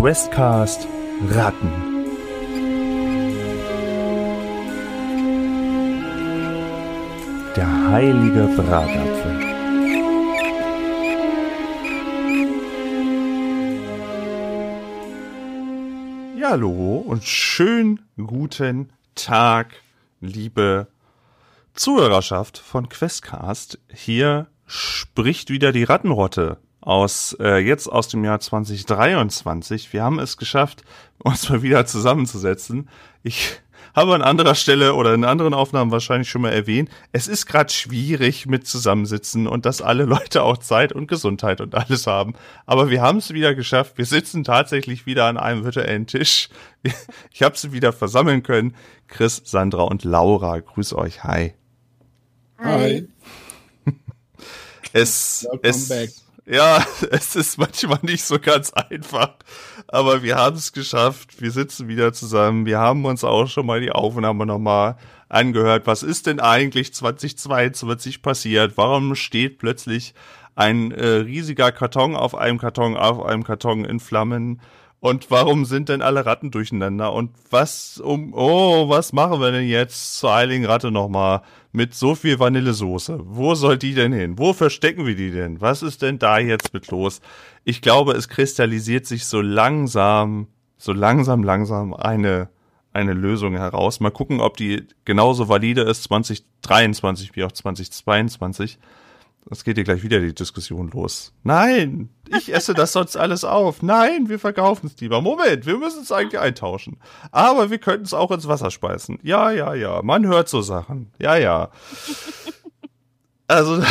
Questcast Ratten. Der heilige Bratapfel. Ja, hallo und schönen guten Tag, liebe Zuhörerschaft von Questcast. Hier spricht wieder die Rattenrotte aus äh, jetzt aus dem Jahr 2023. Wir haben es geschafft, uns mal wieder zusammenzusetzen. Ich habe an anderer Stelle oder in anderen Aufnahmen wahrscheinlich schon mal erwähnt, es ist gerade schwierig mit Zusammensitzen und dass alle Leute auch Zeit und Gesundheit und alles haben. Aber wir haben es wieder geschafft. Wir sitzen tatsächlich wieder an einem virtuellen Tisch. Ich habe sie wieder versammeln können. Chris, Sandra und Laura, grüß euch. Hi. Hi. Es, Welcome es, back. Ja, es ist manchmal nicht so ganz einfach, aber wir haben es geschafft. Wir sitzen wieder zusammen. Wir haben uns auch schon mal die Aufnahme nochmal angehört. Was ist denn eigentlich 2022 passiert? Warum steht plötzlich ein äh, riesiger Karton auf einem Karton auf einem Karton in Flammen? Und warum sind denn alle Ratten durcheinander? Und was um, oh, was machen wir denn jetzt zur Heiligen Ratte nochmal mit so viel Vanillesoße? Wo soll die denn hin? Wo verstecken wir die denn? Was ist denn da jetzt mit los? Ich glaube, es kristallisiert sich so langsam, so langsam, langsam eine, eine Lösung heraus. Mal gucken, ob die genauso valide ist 2023 wie auch 2022. Es geht hier gleich wieder die Diskussion los. Nein, ich esse das sonst alles auf. Nein, wir verkaufen es lieber. Moment, wir müssen es eigentlich eintauschen. Aber wir könnten es auch ins Wasser speisen. Ja, ja, ja. Man hört so Sachen. Ja, ja. Also,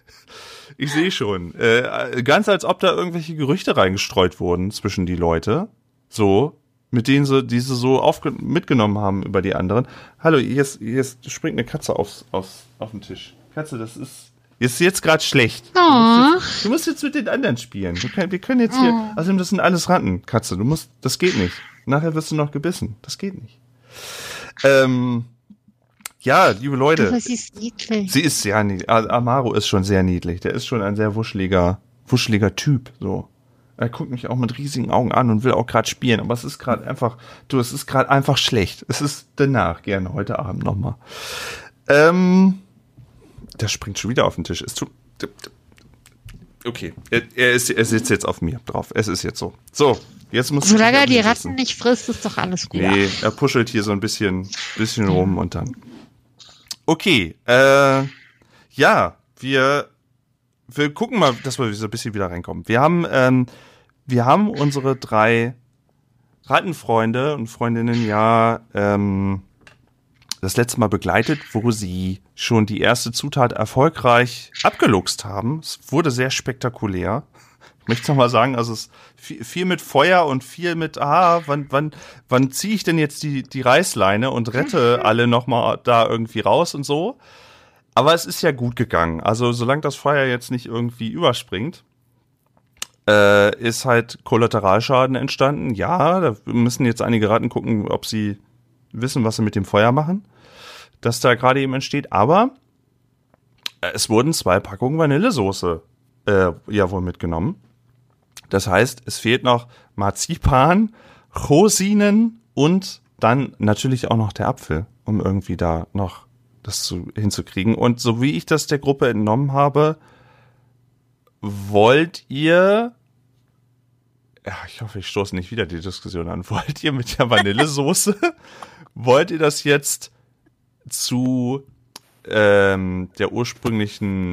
ich sehe schon. Äh, ganz als ob da irgendwelche Gerüchte reingestreut wurden zwischen die Leute. So, mit denen sie diese so mitgenommen haben über die anderen. Hallo, hier, ist, hier ist, springt eine Katze aufs, aufs, auf den Tisch. Katze, das ist. Ist jetzt gerade schlecht. Du, musst jetzt, du musst jetzt mit den anderen spielen. Wir können, wir können jetzt hier. Außerdem, das sind alles Ratten, Katze. Du musst. Das geht nicht. Nachher wirst du noch gebissen. Das geht nicht. Ähm, ja, liebe Leute. Aber sie ist niedlich. Sie ist sehr niedlich. Amaro ist schon sehr niedlich. Der ist schon ein sehr wuscheliger, wuscheliger Typ. So. Er guckt mich auch mit riesigen Augen an und will auch gerade spielen. Aber es ist gerade einfach, du, es ist gerade einfach schlecht. Es ist danach gerne heute Abend nochmal. Ähm, der springt schon wieder auf den Tisch. Es tut. Okay, er, er, ist, er sitzt jetzt auf mir drauf. Es ist jetzt so. So, jetzt muss Solange er ich die sitzen. Ratten nicht frisst, ist doch alles gut. Nee, er puschelt hier so ein bisschen, bisschen rum und dann. Okay, äh, ja, wir, wir gucken mal, dass wir so ein bisschen wieder reinkommen. Wir haben, ähm, wir haben unsere drei Rattenfreunde und Freundinnen ja ähm, das letzte Mal begleitet, wo sie schon die erste Zutat erfolgreich abgeluchst haben. Es wurde sehr spektakulär. Ich möchte noch mal sagen, also es ist viel, mit Feuer und viel mit, ah, wann, wann, wann ziehe ich denn jetzt die, die Reißleine und rette alle noch mal da irgendwie raus und so. Aber es ist ja gut gegangen. Also solange das Feuer jetzt nicht irgendwie überspringt, äh, ist halt Kollateralschaden entstanden. Ja, da müssen jetzt einige Ratten gucken, ob sie wissen, was sie mit dem Feuer machen, das da gerade eben entsteht. Aber äh, es wurden zwei Packungen Vanillesoße äh, ja wohl mitgenommen. Das heißt, es fehlt noch Marzipan, Rosinen und dann natürlich auch noch der Apfel, um irgendwie da noch das zu, hinzukriegen. Und so wie ich das der Gruppe entnommen habe, wollt ihr, ja, ich hoffe, ich stoße nicht wieder die Diskussion an, wollt ihr mit der Vanillesoße, wollt ihr das jetzt zu ähm, der ursprünglichen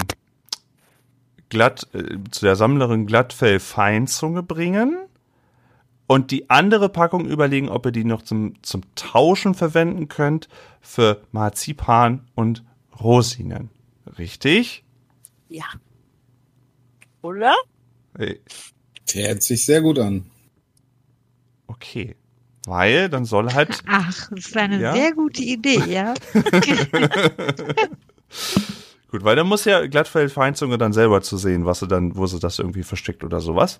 glatt, äh, zu der Sammlerin Glattfell Feinzunge bringen und die andere Packung überlegen, ob ihr die noch zum, zum Tauschen verwenden könnt für Marzipan und Rosinen. Richtig? Ja. Oder? Äh, Der hört sich sehr gut an. Okay. Weil dann soll halt Ach, das ist eine Ja? sehr gute Idee, ja. Gut, weil dann muss ja Glattfell Feinzunge dann selber zu sehen, was sie dann, wo sie das irgendwie versteckt oder sowas.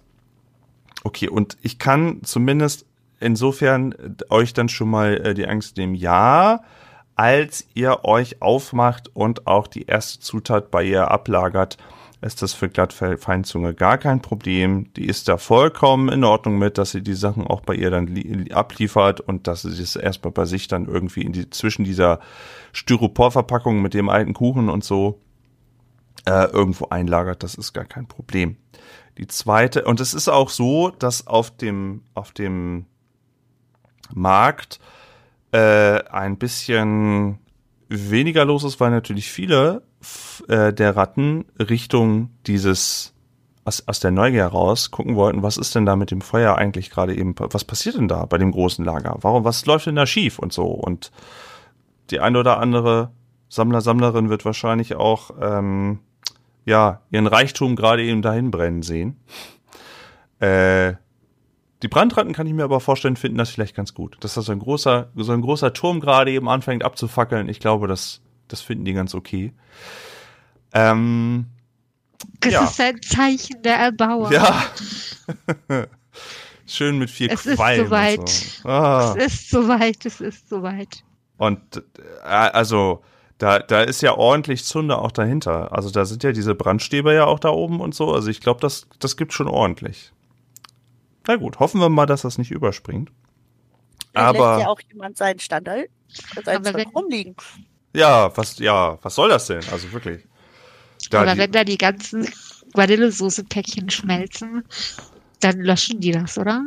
Okay, und ich kann zumindest insofern äh, euch dann schon mal äh, die Angst nehmen. Ja, als ihr euch aufmacht und auch die erste Zutat bei ihr ablagert, ist das für Glattfeinzunge gar kein Problem. Die ist da vollkommen in Ordnung mit, dass sie die Sachen auch bei ihr dann li- abliefert und dass sie das erstmal bei sich dann irgendwie in die, zwischen dieser Styroporverpackung mit dem alten Kuchen und so äh, irgendwo einlagert. Das ist gar kein Problem. Die zweite, und es ist auch so, dass auf dem, auf dem Markt äh, ein bisschen weniger los ist, weil natürlich viele äh, der Ratten Richtung dieses aus, aus der Neugier heraus gucken wollten, was ist denn da mit dem Feuer eigentlich gerade eben, was passiert denn da bei dem großen Lager? Warum, was läuft denn da schief und so? Und die eine oder andere Sammler, Sammlerin wird wahrscheinlich auch ähm, ja ihren Reichtum gerade eben dahin brennen sehen. Äh, die Brandratten kann ich mir aber vorstellen, finden das vielleicht ganz gut. Dass das so ein großer, so ein großer Turm gerade eben anfängt abzufackeln. Ich glaube, das, das finden die ganz okay. Ähm, Das Ja. ist ein Zeichen der Erbauer. ja. Schön mit vier Es ist Quallen. soweit. So. ah. Es ist soweit, es ist soweit. und äh, also, da, da ist ja ordentlich Zunder auch dahinter. Also da sind ja diese Brandstäbe ja auch da oben und so. Also ich glaube, das, das gibt schon ordentlich. Na gut, hoffen wir mal, dass das nicht überspringt. Da lässt Aber ja auch jemand seinen Standard, sein Aber Zeug wenn- rumliegen. Ja, was, ja, was soll das denn? Also wirklich. Da Aber die- wenn da die ganzen Vanillesoße-Päckchen schmelzen, dann löschen die das, oder?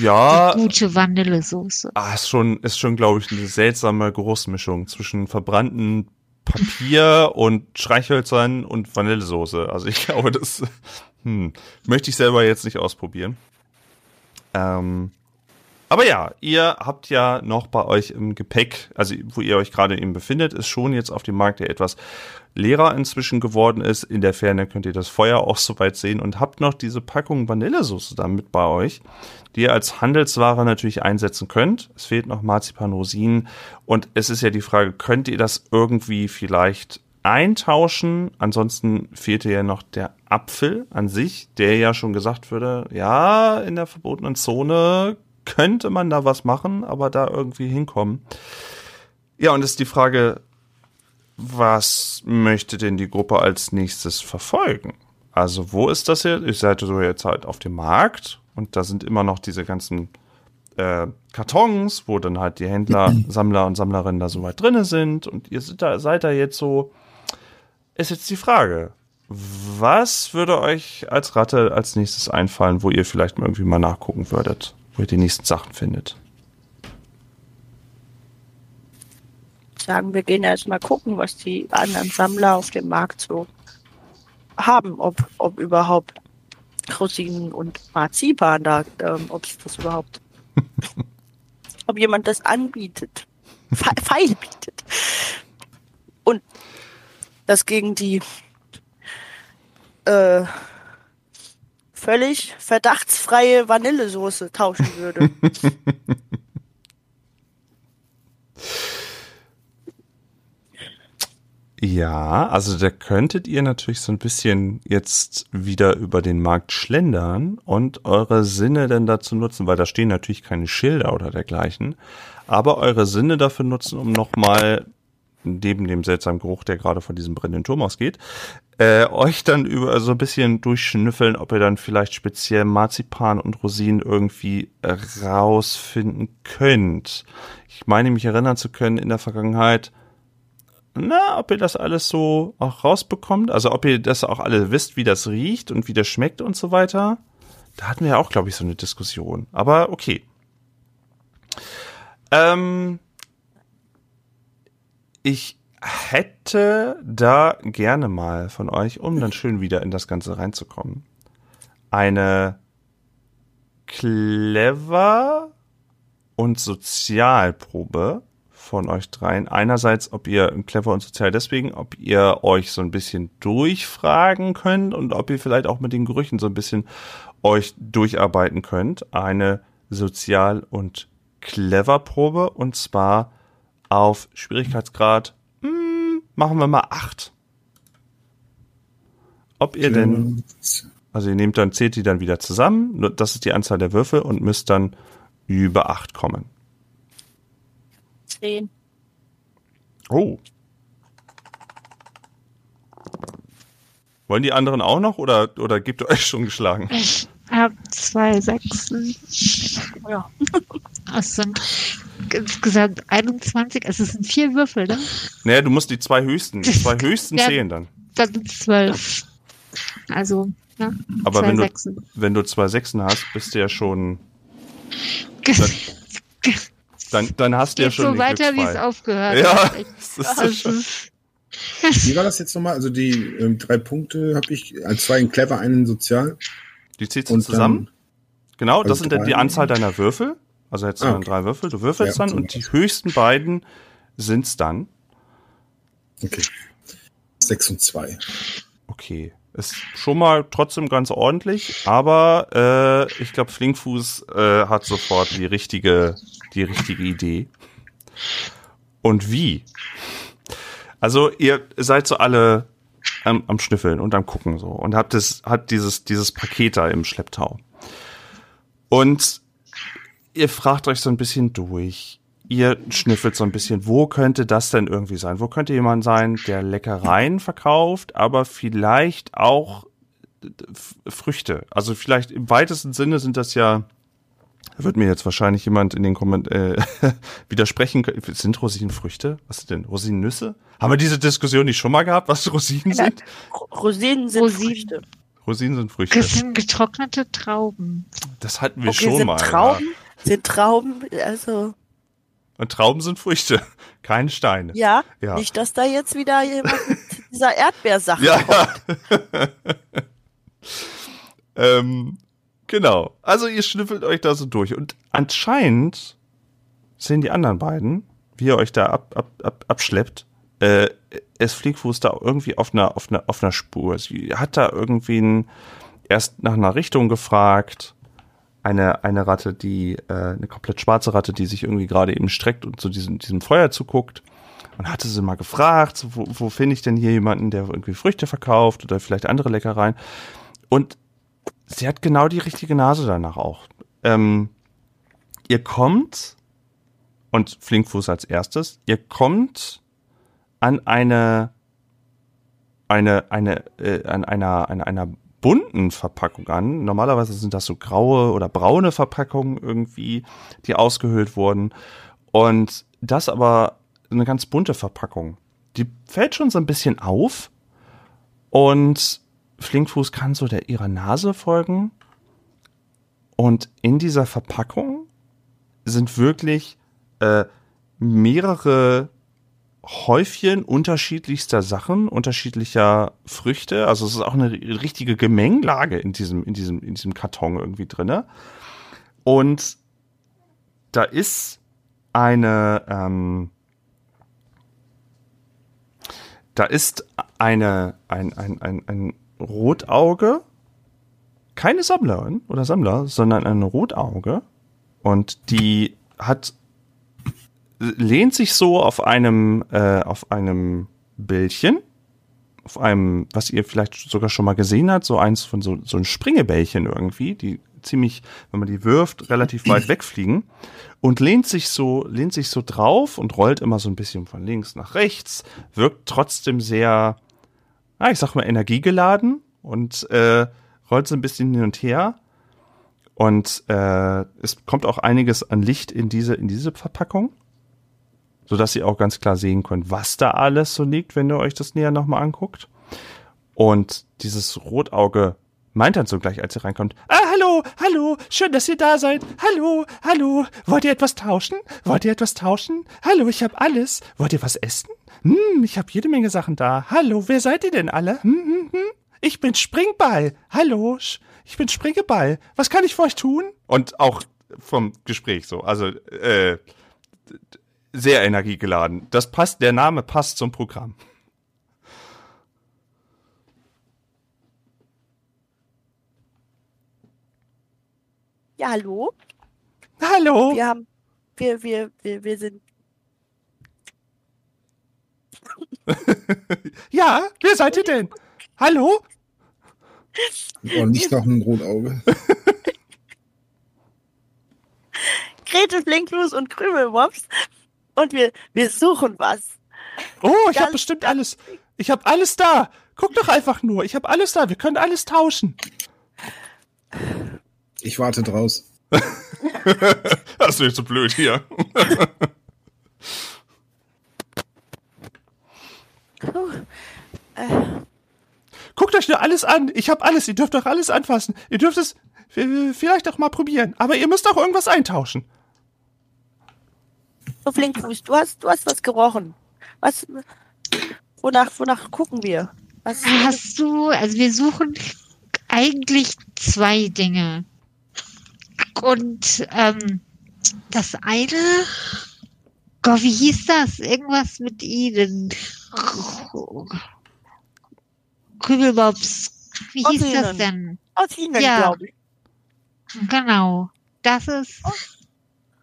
ja, Die gute Vanillesoße. Ah, ist schon, ist schon, glaube ich, eine seltsame Geruchsmischung zwischen verbrannten Papier und Streichhölzern und Vanillesoße. Also ich glaube, das hm, möchte ich selber jetzt nicht ausprobieren. Ähm, aber ja, ihr habt ja noch bei euch im Gepäck, also wo ihr euch gerade eben befindet, ist schon jetzt auf dem Markt, der etwas leerer inzwischen geworden ist. In der Ferne könnt ihr das Feuer auch soweit sehen und habt noch diese Packung Vanillesoße da mit bei euch, die ihr als Handelsware natürlich einsetzen könnt. Es fehlt noch Marzipan, Rosinen und es ist ja die Frage, könnt ihr das irgendwie vielleicht eintauschen? Ansonsten fehlte ja noch der Apfel an sich, der ja schon gesagt würde, ja, in der verbotenen Zone könnte man da was machen, aber da irgendwie hinkommen. Ja, und es ist die Frage, was möchte denn die Gruppe als nächstes verfolgen? Also, wo ist das jetzt? Ihr seid so jetzt halt auf dem Markt und da sind immer noch diese ganzen äh, Kartons, wo dann halt die Händler, Sammler und Sammlerinnen da so weit drinne sind und ihr seid da, seid da jetzt so. Ist jetzt die Frage, was würde euch als Ratte als nächstes einfallen, wo ihr vielleicht mal irgendwie mal nachgucken würdet, wo ihr die nächsten Sachen findet? Sagen wir gehen erst mal gucken, was die anderen Sammler auf dem Markt so haben, ob, ob überhaupt Rosinen und Marzipan da, ähm, ob es das überhaupt, ob jemand das anbietet, fe feil bietet. Und das gegen die äh, völlig verdachtsfreie Vanillesoße tauschen würde. Ja, also da könntet ihr natürlich so ein bisschen jetzt wieder über den Markt schlendern und eure Sinne dann dazu nutzen, weil da stehen natürlich keine Schilder oder dergleichen, aber eure Sinne dafür nutzen, um nochmal neben dem seltsamen Geruch, der gerade von diesem brennenden Turm ausgeht, äh, euch dann über so ein bisschen durchschnüffeln, ob ihr dann vielleicht speziell Marzipan und Rosinen irgendwie rausfinden könnt. Ich meine, mich erinnern zu können in der Vergangenheit, na, ob ihr das alles so auch rausbekommt, also ob ihr das auch alle wisst, wie das riecht und wie das schmeckt und so weiter. Da hatten wir ja auch, glaube ich, so eine Diskussion. Aber okay. Ähm, ich hätte da gerne mal von euch, um dann schön wieder in das Ganze reinzukommen, eine clever und Sozialprobe von euch dreien. Einerseits, ob ihr clever und sozial deswegen, ob ihr euch so ein bisschen durchfragen könnt und ob ihr vielleicht auch mit den Gerüchen so ein bisschen euch durcharbeiten könnt. Eine Sozial- und Clever-Probe und zwar auf Schwierigkeitsgrad, hm, machen wir mal acht. Ob ihr denn, also ihr nehmt dann, zählt die dann wieder zusammen, das ist die Anzahl der Würfel und müsst dann über acht kommen. Zehn. Oh. Wollen die anderen auch noch oder, oder gebt ihr euch schon geschlagen? Ich habe zwei Sechsen. Ja. Es sind insgesamt 21. Also es sind vier Würfel, ne? Naja, du musst die zwei höchsten, die zwei höchsten Ja. zählen dann. Dann sind es zwölf. Also, ne? Aber zwei wenn du, wenn du zwei Sechsen hast, bist du ja schon, dann, dann hast du ja schon so weiter, wie es aufgehört Ja, hat. Das ist Also, Wie war das jetzt nochmal? Also die ähm, drei Punkte habe ich, äh, zwei in clever, einen in sozial. Die du Und zusammen. Genau, das also sind dann die. Anzahl deiner Würfel. Also jetzt Ah, dann okay. drei Würfel. Du würfelst Ja, dann und die höchsten beiden sind's dann. Okay. Sechs und zwei. Okay. Ist schon mal trotzdem ganz ordentlich, aber äh, ich glaube, Flinkfuß äh, hat sofort die richtige, die richtige Idee. Und wie? Also ihr seid so alle am, am Schnüffeln und am Gucken so und habt es, hat dieses, dieses Paket da im Schlepptau. Und ihr fragt euch so ein bisschen durch. Ihr schnüffelt so ein bisschen, wo könnte das denn irgendwie sein? Wo könnte jemand sein, der Leckereien verkauft, aber vielleicht auch Früchte? Also vielleicht im weitesten Sinne sind das ja, wird mir jetzt wahrscheinlich jemand in den Kommentaren äh, widersprechen können. Sind Rosinen Früchte? Was sind denn? Rosinennüsse? Haben wir diese Diskussion nicht schon mal gehabt, was Rosinen Ja. sind? Ro- Rosinen sind Rosinen. Früchte. Rosinen sind Früchte. Das sind getrocknete Trauben. Das hatten wir Okay, schon sind mal. Ja. Trauben? Sind Trauben, also, Und Trauben sind Früchte, keine Steine. ja, Ja. nicht, dass da jetzt wieder jemand mit dieser Erdbeersache Ja, kommt. ja. ähm, genau. Also ihr schnüffelt euch da so durch. Und anscheinend sehen die anderen beiden, wie ihr euch da ab, ab, ab, abschleppt, äh, es Fliegfuß da irgendwie auf einer, auf einer, auf einer Spur. Sie hat da irgendwie ein, erst nach einer Richtung gefragt. Eine, eine Ratte, die, äh, eine komplett schwarze Ratte, die sich irgendwie gerade eben streckt und zu diesem, diesem Feuer zuguckt. Und hatte sie mal gefragt, wo, wo finde ich denn hier jemanden, der irgendwie Früchte verkauft oder vielleicht andere Leckereien. Und sie hat genau die richtige Nase danach auch. Ähm, ihr kommt, und Flinkfuß als erstes, ihr kommt an eine, eine, eine, äh, an einer, an einer bunten Verpackung an. Normalerweise sind das so graue oder braune Verpackungen irgendwie, die ausgehöhlt wurden. Und das aber eine ganz bunte Verpackung. Die fällt schon so ein bisschen auf und Flinkfuß kann so der ihrer Nase folgen. Und in dieser Verpackung sind wirklich äh, mehrere Häufchen unterschiedlichster Sachen, unterschiedlicher Früchte. Also es ist auch eine richtige Gemengelage in diesem, in diesem, in diesem Karton irgendwie drinne. Und da ist eine, ähm, da ist eine, ein, ein, ein, ein Rotauge, keine Sammlerin oder Sammler, sondern ein Rotauge. Und die hat, lehnt sich so auf einem, äh, auf einem Bällchen, auf einem, was ihr vielleicht sogar schon mal gesehen habt, so eins von so, so ein Springebällchen irgendwie, die ziemlich, wenn man die wirft, relativ weit wegfliegen und lehnt sich so, lehnt sich so drauf und rollt immer so ein bisschen von links nach rechts, wirkt trotzdem sehr, ah, ich sag mal, energiegeladen und äh, rollt so ein bisschen hin und her. Und äh, es kommt auch einiges an Licht in diese, in diese Verpackung, sodass ihr auch ganz klar sehen könnt, was da alles so liegt, wenn ihr euch das näher nochmal anguckt. Und dieses Rotauge meint dann so gleich, als ihr reinkommt, ah, hallo, hallo, schön, dass ihr da seid. Hallo, hallo, wollt ihr etwas tauschen? Wollt ihr etwas tauschen? Hallo, ich habe alles. Wollt ihr was essen? Hm, ich habe jede Menge Sachen da. Hallo, wer seid ihr denn alle? Hm, hm, hm? Ich bin Springball. Hallo, ich bin Springeball. Was kann ich für euch tun? Und auch vom Gespräch so, also äh, sehr energiegeladen. Das passt, der Name passt zum Programm. Ja, hallo? Hallo. Wir haben, wir, wir, wir, wir sind, Ja, wer seid ihr denn? Hallo? Und nicht noch ein Rotauge. Grete Flinkfuß und Krümelmops und wir, wir suchen was. Oh, ich habe bestimmt alles. Ich habe alles da. Guck doch einfach nur. Ich habe alles da. Wir können alles tauschen. Ich warte draus. das ist nicht so blöd hier. Puh. Äh, Guckt euch nur alles an. Ich habe alles. Ihr dürft doch alles anfassen. Ihr dürft es vielleicht auch mal probieren. Aber ihr müsst auch irgendwas eintauschen. so Flinkfuß, du hast, du hast was gerochen. Was, wonach, wonach gucken wir? Was, Hast du, also wir suchen eigentlich zwei Dinge. Und ähm, das eine, Gott, wie hieß das? Irgendwas mit ihnen. Kübelbobs. Wie hieß das Rosinen. denn? aus Ihnen, Ja. glaube ich. Genau. Das ist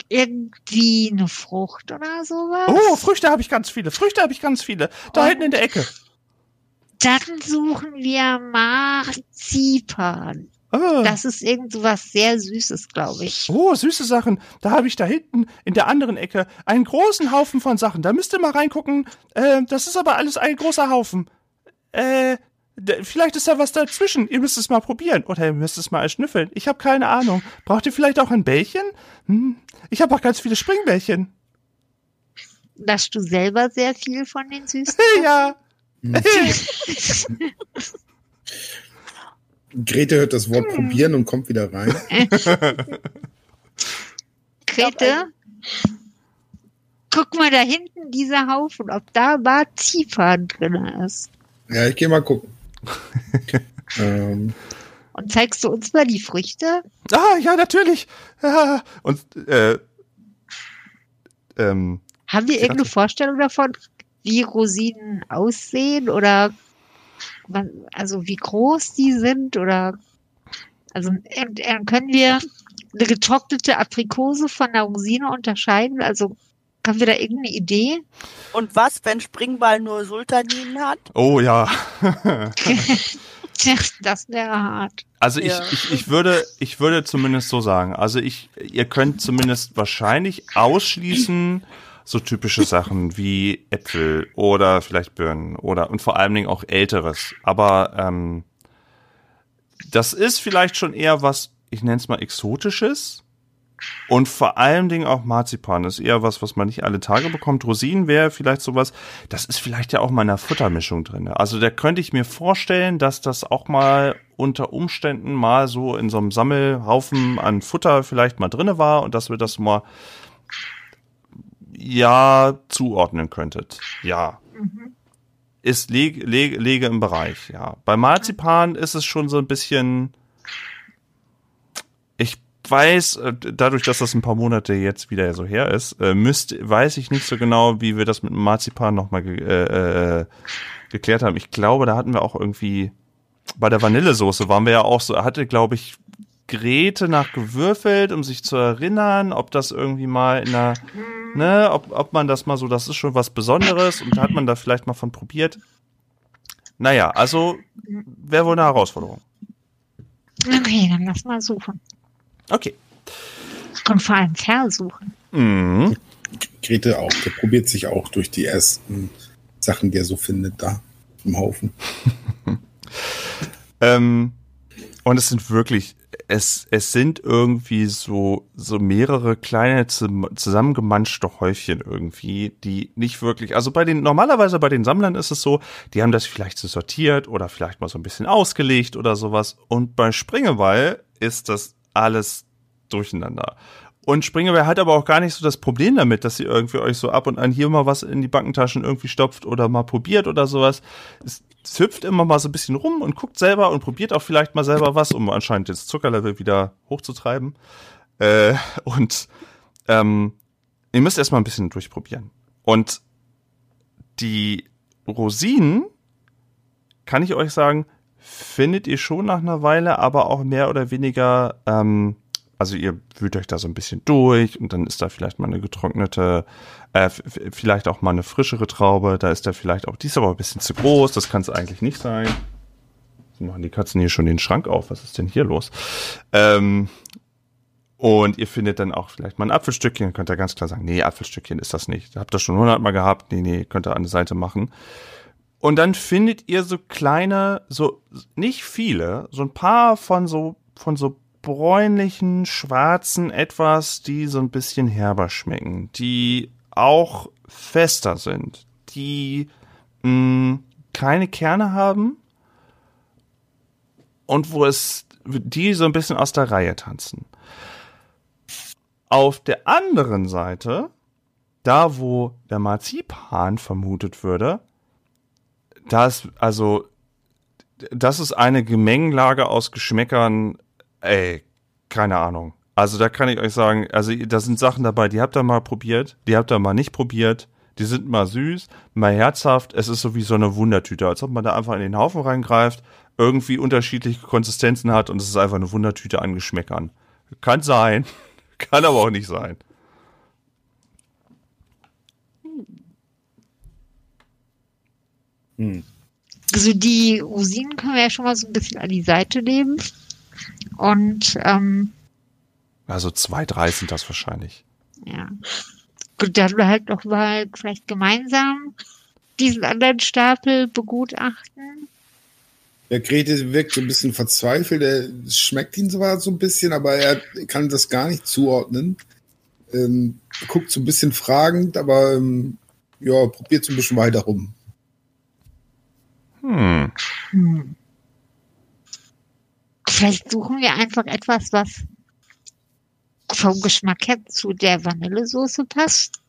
irgendwie eine Frucht oder sowas. Oh, Früchte habe ich ganz viele. Früchte habe ich ganz viele. Da Oh. hinten in der Ecke. Dann suchen wir Marzipan. Ah. Das ist irgend so was sehr Süßes, glaube ich. Oh, süße Sachen. Da habe ich da hinten in der anderen Ecke einen großen Haufen von Sachen. Da müsst ihr mal reingucken. Äh, das ist aber alles ein großer Haufen. Äh, vielleicht ist da was dazwischen. Ihr müsst es mal probieren. Oder ihr müsst es mal schnüffeln. Ich habe keine Ahnung. Braucht ihr vielleicht auch ein Bällchen? Hm, ich habe auch ganz viele Springbällchen. Laschst du selber sehr viel von den Süßen? ja. Grete hört das Wort probieren und kommt wieder rein. Grete, guck mal da hinten, dieser Haufen, ob da Marzipan drin ist. Ja, ich gehe mal gucken. Ähm, Und zeigst du uns mal die Früchte? Ah, ja, natürlich. Ja. Und, äh, ähm, Haben wir irgendeine Vorstellung davon, wie Rosinen aussehen oder also wie groß die sind oder also äh, äh, können wir eine getrocknete Aprikose von einer Rosine unterscheiden? Also haben wir da irgendeine Idee? Und was, wenn Springball nur Sultanin hat? oh ja. Das wäre hart. Also ich, Ja. ich, ich würde, ich würde zumindest so sagen. Also ich, ihr könnt zumindest wahrscheinlich ausschließen so typische Sachen wie Äpfel oder vielleicht Birnen oder und vor allen Dingen auch Älteres. Aber ähm, das ist vielleicht schon eher was, ich nenne es mal Exotisches. Und vor allen Dingen auch Marzipan ist eher was, was man nicht alle Tage bekommt. Rosinen wäre vielleicht sowas. Das ist vielleicht ja auch mal in einer Futtermischung drin. Also da könnte ich mir vorstellen, dass das auch mal unter Umständen mal so in so einem Sammelhaufen an Futter vielleicht mal drinne war und dass wir das mal ja zuordnen könntet. Ja. Ist leg, leg, lege im Bereich, ja. Bei Marzipan ist es schon so ein bisschen. Weiß, äh, dadurch, dass das ein paar Monate jetzt wieder so her ist, äh, müsst, weiß ich nicht so genau, wie wir das mit Marzipan nochmal ge äh, äh, geklärt haben. Ich glaube, da hatten wir auch irgendwie bei der Vanillesoße waren wir ja auch so, hatte, glaube ich, Grete nach gewürfelt, um sich zu erinnern, ob das irgendwie mal in einer, ne, ob, ob man das mal so, das ist schon was Besonderes und hat man da vielleicht mal von probiert. Naja, also wäre wohl eine Herausforderung. Okay, dann lass mal suchen. Okay. Und vor allem versuchen. Mhm. Grete auch. Der probiert sich auch durch die ersten Sachen, die er so findet, da im Haufen. Ähm, und es sind wirklich, es, es sind irgendwie so, so mehrere kleine zusammengemanschte Häufchen irgendwie, die nicht wirklich, also bei den, normalerweise bei den Sammlern ist es so, die haben das vielleicht so sortiert oder vielleicht mal so ein bisschen ausgelegt oder sowas. Und bei Springeball ist das alles durcheinander. Und Springeball hat aber auch gar nicht so das Problem damit, dass sie irgendwie euch so ab und an hier mal was in die Backentaschen irgendwie stopft oder mal probiert oder sowas. Es, es hüpft immer mal so ein bisschen rum und guckt selber und probiert auch vielleicht mal selber was, um anscheinend das Zuckerlevel wieder hochzutreiben. Äh, und ähm, ihr müsst erstmal ein bisschen durchprobieren. Und die Rosinen, kann ich euch sagen, findet ihr schon nach einer Weile, aber auch mehr oder weniger, ähm, also ihr wühlt euch da so ein bisschen durch und dann ist da vielleicht mal eine getrocknete, äh, vielleicht auch mal eine frischere Traube, da ist da vielleicht auch, die ist aber ein bisschen zu groß, das kann es eigentlich nicht sein. So machen die Katzen hier schon den Schrank auf, was ist denn hier los? Ähm, und ihr findet dann auch vielleicht mal ein Apfelstückchen, könnt ihr ganz klar sagen, nee, Apfelstückchen ist das nicht. Habt ihr schon hundertmal gehabt, nee, nee, könnt ihr an die Seite machen. Und dann findet ihr so kleine, so nicht viele, so ein paar von so von so bräunlichen, schwarzen etwas, die so ein bisschen herber schmecken, die auch fester sind, die mh, keine Kerne haben und wo es die so ein bisschen aus der Reihe tanzen. Auf der anderen Seite, da wo der Marzipan vermutet würde, da ist also das ist eine Gemengelage aus Geschmäckern, ey, keine Ahnung. Also da kann ich euch sagen, also da sind Sachen dabei, die habt ihr mal probiert, die habt ihr mal nicht probiert. Die sind mal süß, mal herzhaft. Es ist so wie so eine Wundertüte, als ob man da einfach in den Haufen reingreift, irgendwie unterschiedliche Konsistenzen hat und es ist einfach eine Wundertüte an Geschmäckern. Kann sein, kann aber auch nicht sein. Hm. Also die Rosinen können wir ja schon mal so ein bisschen an die Seite nehmen. Und ähm, also zwei, drei sind das wahrscheinlich. Ja. Gut, dann halt noch mal vielleicht gemeinsam diesen anderen Stapel begutachten. Der Grete wirkt so ein bisschen verzweifelt. Er schmeckt ihn zwar so ein bisschen, aber er kann das gar nicht zuordnen. Ähm, guckt so ein bisschen fragend, aber ähm, ja, probiert so ein bisschen weiter rum. Hm. hm. Vielleicht suchen wir einfach etwas, was vom Geschmack her zu der Vanillesoße passt.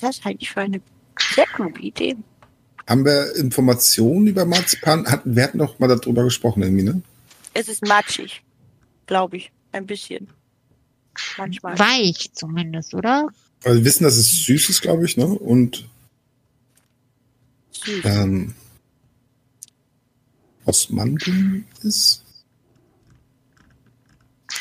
Das ist eigentlich für eine sehr gute Idee. Haben wir Informationen über Marzipan? Hatten, wir hatten doch mal darüber gesprochen irgendwie, ne? Es ist matschig, glaube ich. Ein bisschen. Manchmal. Weich zumindest, oder? Also wir wissen, dass es süß ist, glaube ich, ne? Und. Ähm, aus Mandeln ist.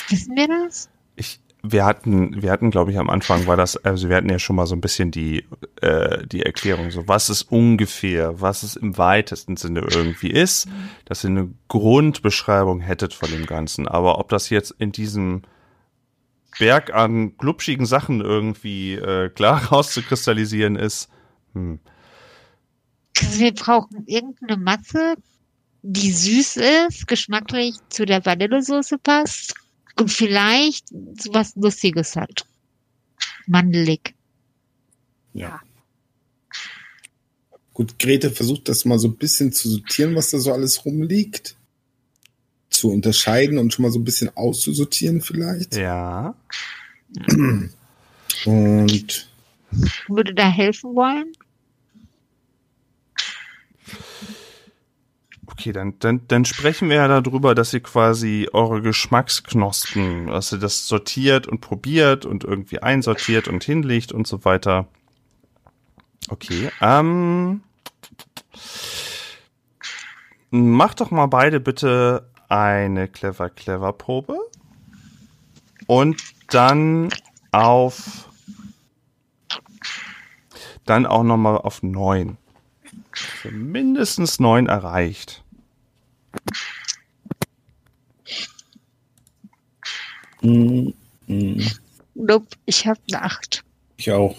Wissen wir das? Ich, wir hatten, wir hatten, glaube ich, am Anfang war das, also wir hatten ja schon mal so ein bisschen die, äh, die Erklärung, so was es ungefähr, was es im weitesten Sinne irgendwie ist, dass ihr eine Grundbeschreibung hättet von dem Ganzen. Aber ob das jetzt in diesem Berg an glubschigen Sachen irgendwie äh, klar rauszukristallisieren ist, hm. Also wir brauchen irgendeine Masse, die süß ist, geschmacklich zu der Vanillesoße passt und vielleicht so was Lustiges hat. Mandelig. Ja. Gut, Grete versucht das mal so ein bisschen zu sortieren, was da so alles rumliegt. Zu unterscheiden und schon mal so ein bisschen auszusortieren vielleicht. Ja. Und würde da helfen wollen? Okay, dann, dann, dann sprechen wir ja darüber, dass ihr quasi eure Geschmacksknospen, dass ihr das sortiert und probiert und irgendwie einsortiert und hinlegt und so weiter. Okay, ähm, macht doch mal beide bitte eine clever clever Probe und dann auf dann auch noch mal auf neun. Also mindestens neun erreicht. Mm, mm. Nope, ich habe eine 8. Ich auch.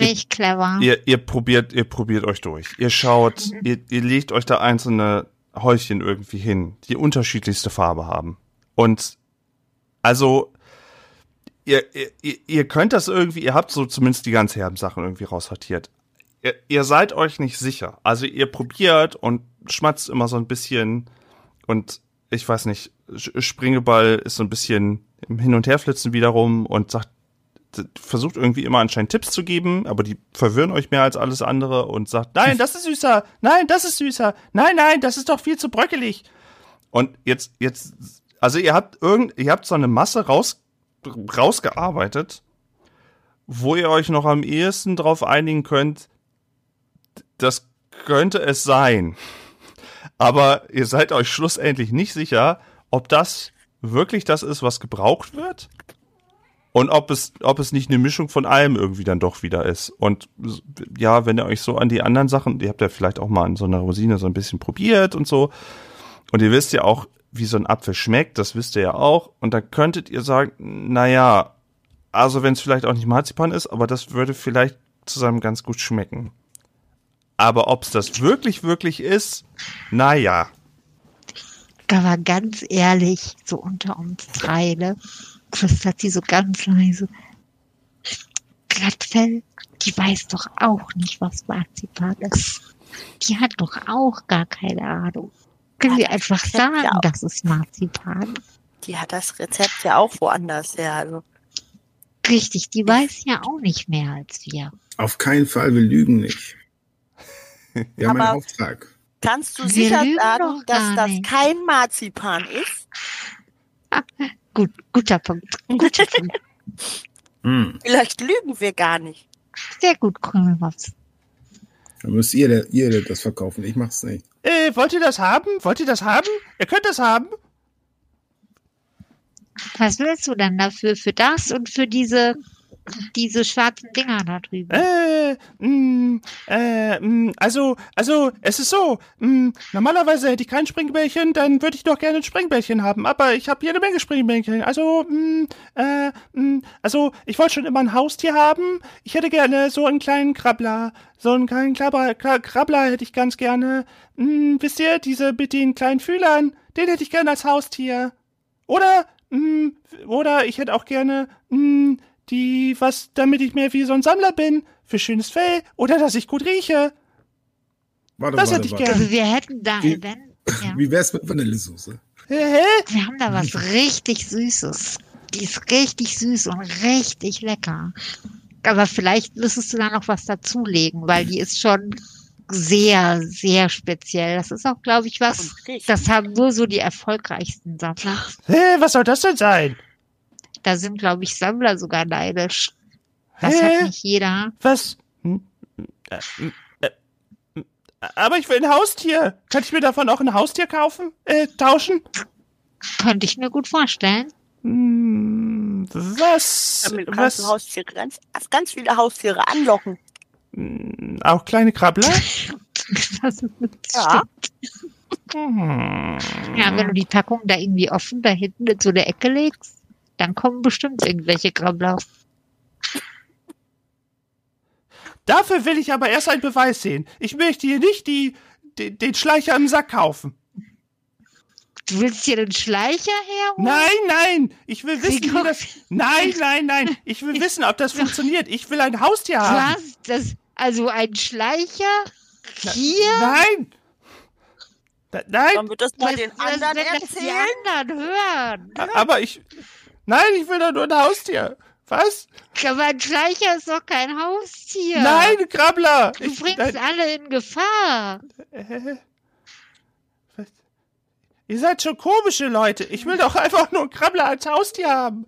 Nicht clever. Ihr, ihr probiert, ihr probiert euch durch. Ihr schaut, mhm. ihr, ihr legt euch da einzelne Häuschen irgendwie hin, die unterschiedlichste Farbe haben. Und also ihr, ihr, ihr könnt das irgendwie, ihr habt so zumindest die ganz herben Sachen irgendwie raussortiert ihr, ihr seid euch nicht sicher. Also ihr probiert und schmatzt immer so ein bisschen und ich weiß nicht, Springeball ist so ein bisschen im Hin- und Herflitzen wiederum und sagt, versucht irgendwie immer anscheinend Tipps zu geben, aber die verwirren euch mehr als alles andere und sagt, nein, das ist süßer, nein, das ist süßer, nein, nein, das ist doch viel zu bröckelig. Und jetzt, jetzt, also ihr habt irgend, ihr habt so eine Masse raus, rausgearbeitet, wo ihr euch noch am ehesten drauf einigen könnt, das könnte es sein. Aber ihr seid euch schlussendlich nicht sicher, ob das wirklich das ist, was gebraucht wird. Und ob es, ob es nicht eine Mischung von allem irgendwie dann doch wieder ist. Und ja, wenn ihr euch so an die anderen Sachen, ihr habt ja vielleicht auch mal an so einer Rosine so ein bisschen probiert und so. Und ihr wisst ja auch, wie so ein Apfel schmeckt, das wisst ihr ja auch. Und da könntet ihr sagen, naja, Also wenn es vielleicht auch nicht Marzipan ist, aber das würde vielleicht zusammen ganz gut schmecken. Aber ob es das wirklich, wirklich ist, naja. Aber ganz ehrlich, so unter uns drei, ne? flüstert sie so ganz leise. Glattfell, die weiß doch auch nicht, was Marzipan ist. Die hat doch auch gar keine Ahnung. Können wir einfach sagen, ja das ist Marzipan? Die hat das Rezept ja auch woanders her. Also Richtig, die weiß ja auch nicht mehr als wir. Auf keinen Fall, wir lügen nicht. Wir haben einen Auftrag. kannst du Wir sicher sagen, dass das nicht. kein Marzipan ist? Gut, guter Punkt. Guter Punkt. Hm. Vielleicht lügen wir gar nicht. Sehr gut, Krümelmops. Dann müsst ihr, ihr das verkaufen. Ich mach's nicht. Äh, wollt ihr das haben? Wollt ihr das haben? Ihr könnt das haben. Was willst du denn dafür? Für das und für diese, diese schwarzen Dinger da drüben? Äh, mh, äh, mh, also, also, es ist so, mh, normalerweise hätte ich kein Springbällchen, dann würde ich doch gerne ein Springbällchen haben, aber ich habe jede Menge Springbällchen. Also, mh, äh, mh, also, ich wollte schon immer ein Haustier haben. Ich hätte gerne so einen kleinen Krabbler. So einen kleinen Krabber, Kra- Krabbler hätte ich ganz gerne. Mh, wisst ihr, diese mit den kleinen Fühlern, den hätte ich gerne als Haustier. Oder, mh, oder ich hätte auch gerne, mh, die, was, damit ich mehr wie so ein Sammler bin, für schönes Fell oder dass ich gut rieche. Warte, Das warte, hätte ich gerne. Also wir hätten da, Wie- wenn, ja, Wie wär's mit Vanillesoße? Hä? Wir haben da was richtig Süßes. Die ist richtig süß und richtig lecker. Aber vielleicht müsstest du da noch was dazulegen, weil die ist schon sehr, sehr speziell. Das ist auch, glaube ich, was, das haben nur so die erfolgreichsten Sammler. Hä, was soll das denn sein? Da sind, glaube ich, Sammler sogar neidisch. Das Hä? hat nicht jeder. Was? Hm, äh, hm, äh, hm, Aber ich will ein Haustier. Kann ich mir davon auch ein Haustier kaufen? Äh, tauschen? Könnte ich mir gut vorstellen. Hm, was? Damit kannst du Was? Haustiere ganz, ganz viele Haustiere anlocken. Hm, Auch kleine Krabbler? Das Ja. Hm. Ja, wenn du die Packung da irgendwie offen da hinten in so eine Ecke legst, dann kommen bestimmt irgendwelche Krabbler. Dafür will ich aber erst einen Beweis sehen. Ich möchte hier nicht die, den, den Schleicher im Sack kaufen. Du willst hier den Schleicher herholen? Nein, nein, ich will wissen, wie Gregor. das. Nein, nein, nein, ich will wissen, ob das funktioniert. Ich will ein Haustier Du haben. hast das, also ein Schleicher hier? Nein! Da- Nein, Dann wird das mal Was- den was, anderen das die erzählen. anderen hören? aber ich. Nein, ich will doch nur ein Haustier. Was? Aber ein Schleicher ist doch kein Haustier. Nein, ein Krabbler! Du Ich, bringst nein, alle in Gefahr. äh, was? Ihr seid schon komische Leute. Ich will doch einfach nur einen Krabbler als Haustier haben.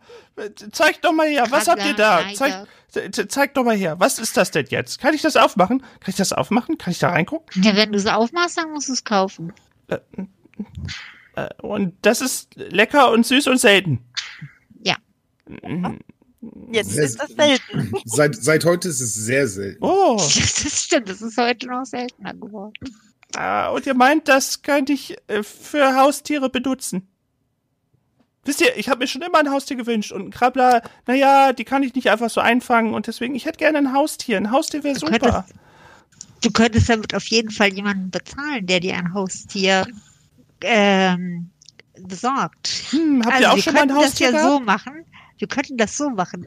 Zeigt doch mal her, was habt ihr da? Krabbler, Zeigt, ze- zeigt doch mal her, was ist das denn jetzt? Kann ich das aufmachen? Kann ich das aufmachen? Kann ich da reingucken? Ja, wenn du es aufmachst, dann musst du es kaufen. Äh, Und das ist lecker und süß und selten. Jetzt Sehr- ist das selten. Seit, seit heute ist es sehr selten. Oh, Das stimmt, das ist heute noch seltener geworden. ah, und ihr meint, das könnte ich äh, für Haustiere benutzen? Wisst ihr, ich habe mir schon immer ein Haustier gewünscht und ein Krabbler, naja, die kann ich nicht einfach so einfangen und deswegen, ich hätte gerne ein Haustier. Ein Haustier wäre super. könntest- Du könntest damit auf jeden Fall jemanden bezahlen, der dir ein Haustier ähm, besorgt. Hm, habt ihr also auch wir schon mal ein könnten das Haustier ja gehabt? so machen. Wir könnten das so machen.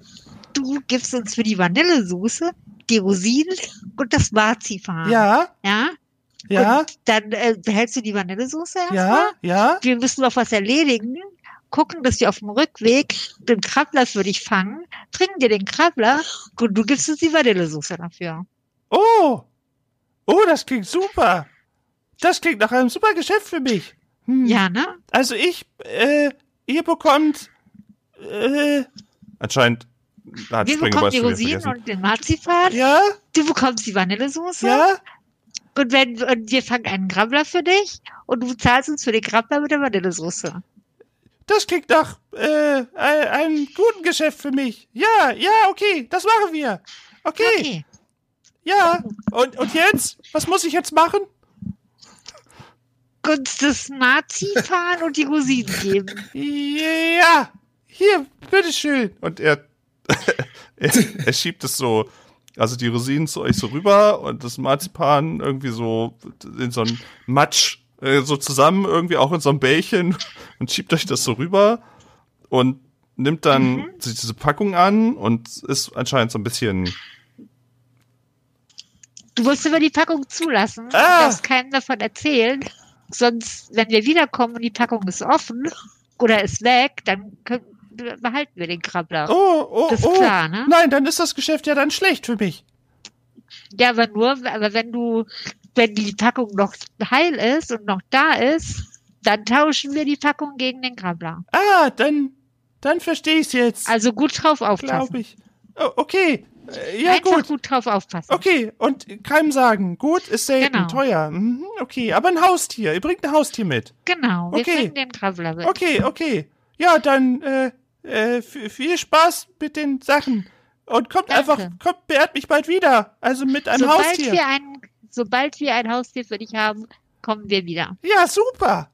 Du gibst uns für die Vanillesoße die Rosinen und das Marzipan. Ja, Ja. ja, Und dann äh, behältst du die Vanillesoße erstmal. ja, ja. Wir müssen noch was erledigen. Gucken, dass wir auf dem Rückweg den Krabbler für dich fangen, trinken dir den Krabbler und du gibst uns die Vanillesoße dafür. Oh, oh, das klingt super. Das klingt nach einem super Geschäft für mich. Hm. Ja, ne? Also ich, äh, ihr bekommt, äh, anscheinend hat Wir bekommen was die Rosinen und den Marzipan. Ja, Du bekommst die Vanillesoße. ja, Und, wenn, und wir fangen einen Krabbler für dich und du zahlst uns für den Krabbler mit der Vanillesoße. das klingt nach, äh, ein- einem guten Geschäft für mich. Ja, ja, okay, das machen wir. Okay, Okay. ja. Und, und jetzt? Was muss ich jetzt machen? Uns das Marzipan und die Rosinen geben. Ja, hier, bitteschön. Und er er, er schiebt es so, also die Rosinen zu euch so rüber und das Marzipan irgendwie so in so ein Matsch äh, so zusammen irgendwie auch in so einem Bällchen und schiebt euch das so rüber und nimmt dann Mhm. diese Packung an und ist anscheinend so ein bisschen Du musst aber die Packung zulassen. Ah. Du darfst keinem davon erzählen. Sonst, wenn wir wiederkommen und die Packung ist offen oder ist weg, dann können, behalten wir den Krabbler. Oh, oh, Das ist oh. klar, ne? Nein, dann ist das Geschäft ja dann schlecht für mich. Ja, aber nur, aber wenn du, wenn die Packung noch heil ist und noch da ist, dann tauschen wir die Packung gegen den Krabbler. Ah, dann, dann verstehe ich's jetzt, Also gut drauf aufpassen. glaube ich. Oh, okay, äh, ja Einfach gut. gut. drauf aufpassen. Okay, und keinem sagen. Gut, ist selten, Genau. teuer. Mhm, okay, aber ein Haustier. Ihr bringt ein Haustier mit. Genau, wir Okay. bringen den Krabbler mit. Okay, okay. Ja, dann äh, äh, viel Spaß mit den Sachen. Und kommt Danke. einfach, kommt, beehrt mich bald wieder. Also mit einem sobald Haustier. wir ein, sobald wir ein Haustier für dich haben, kommen wir wieder. Ja, super.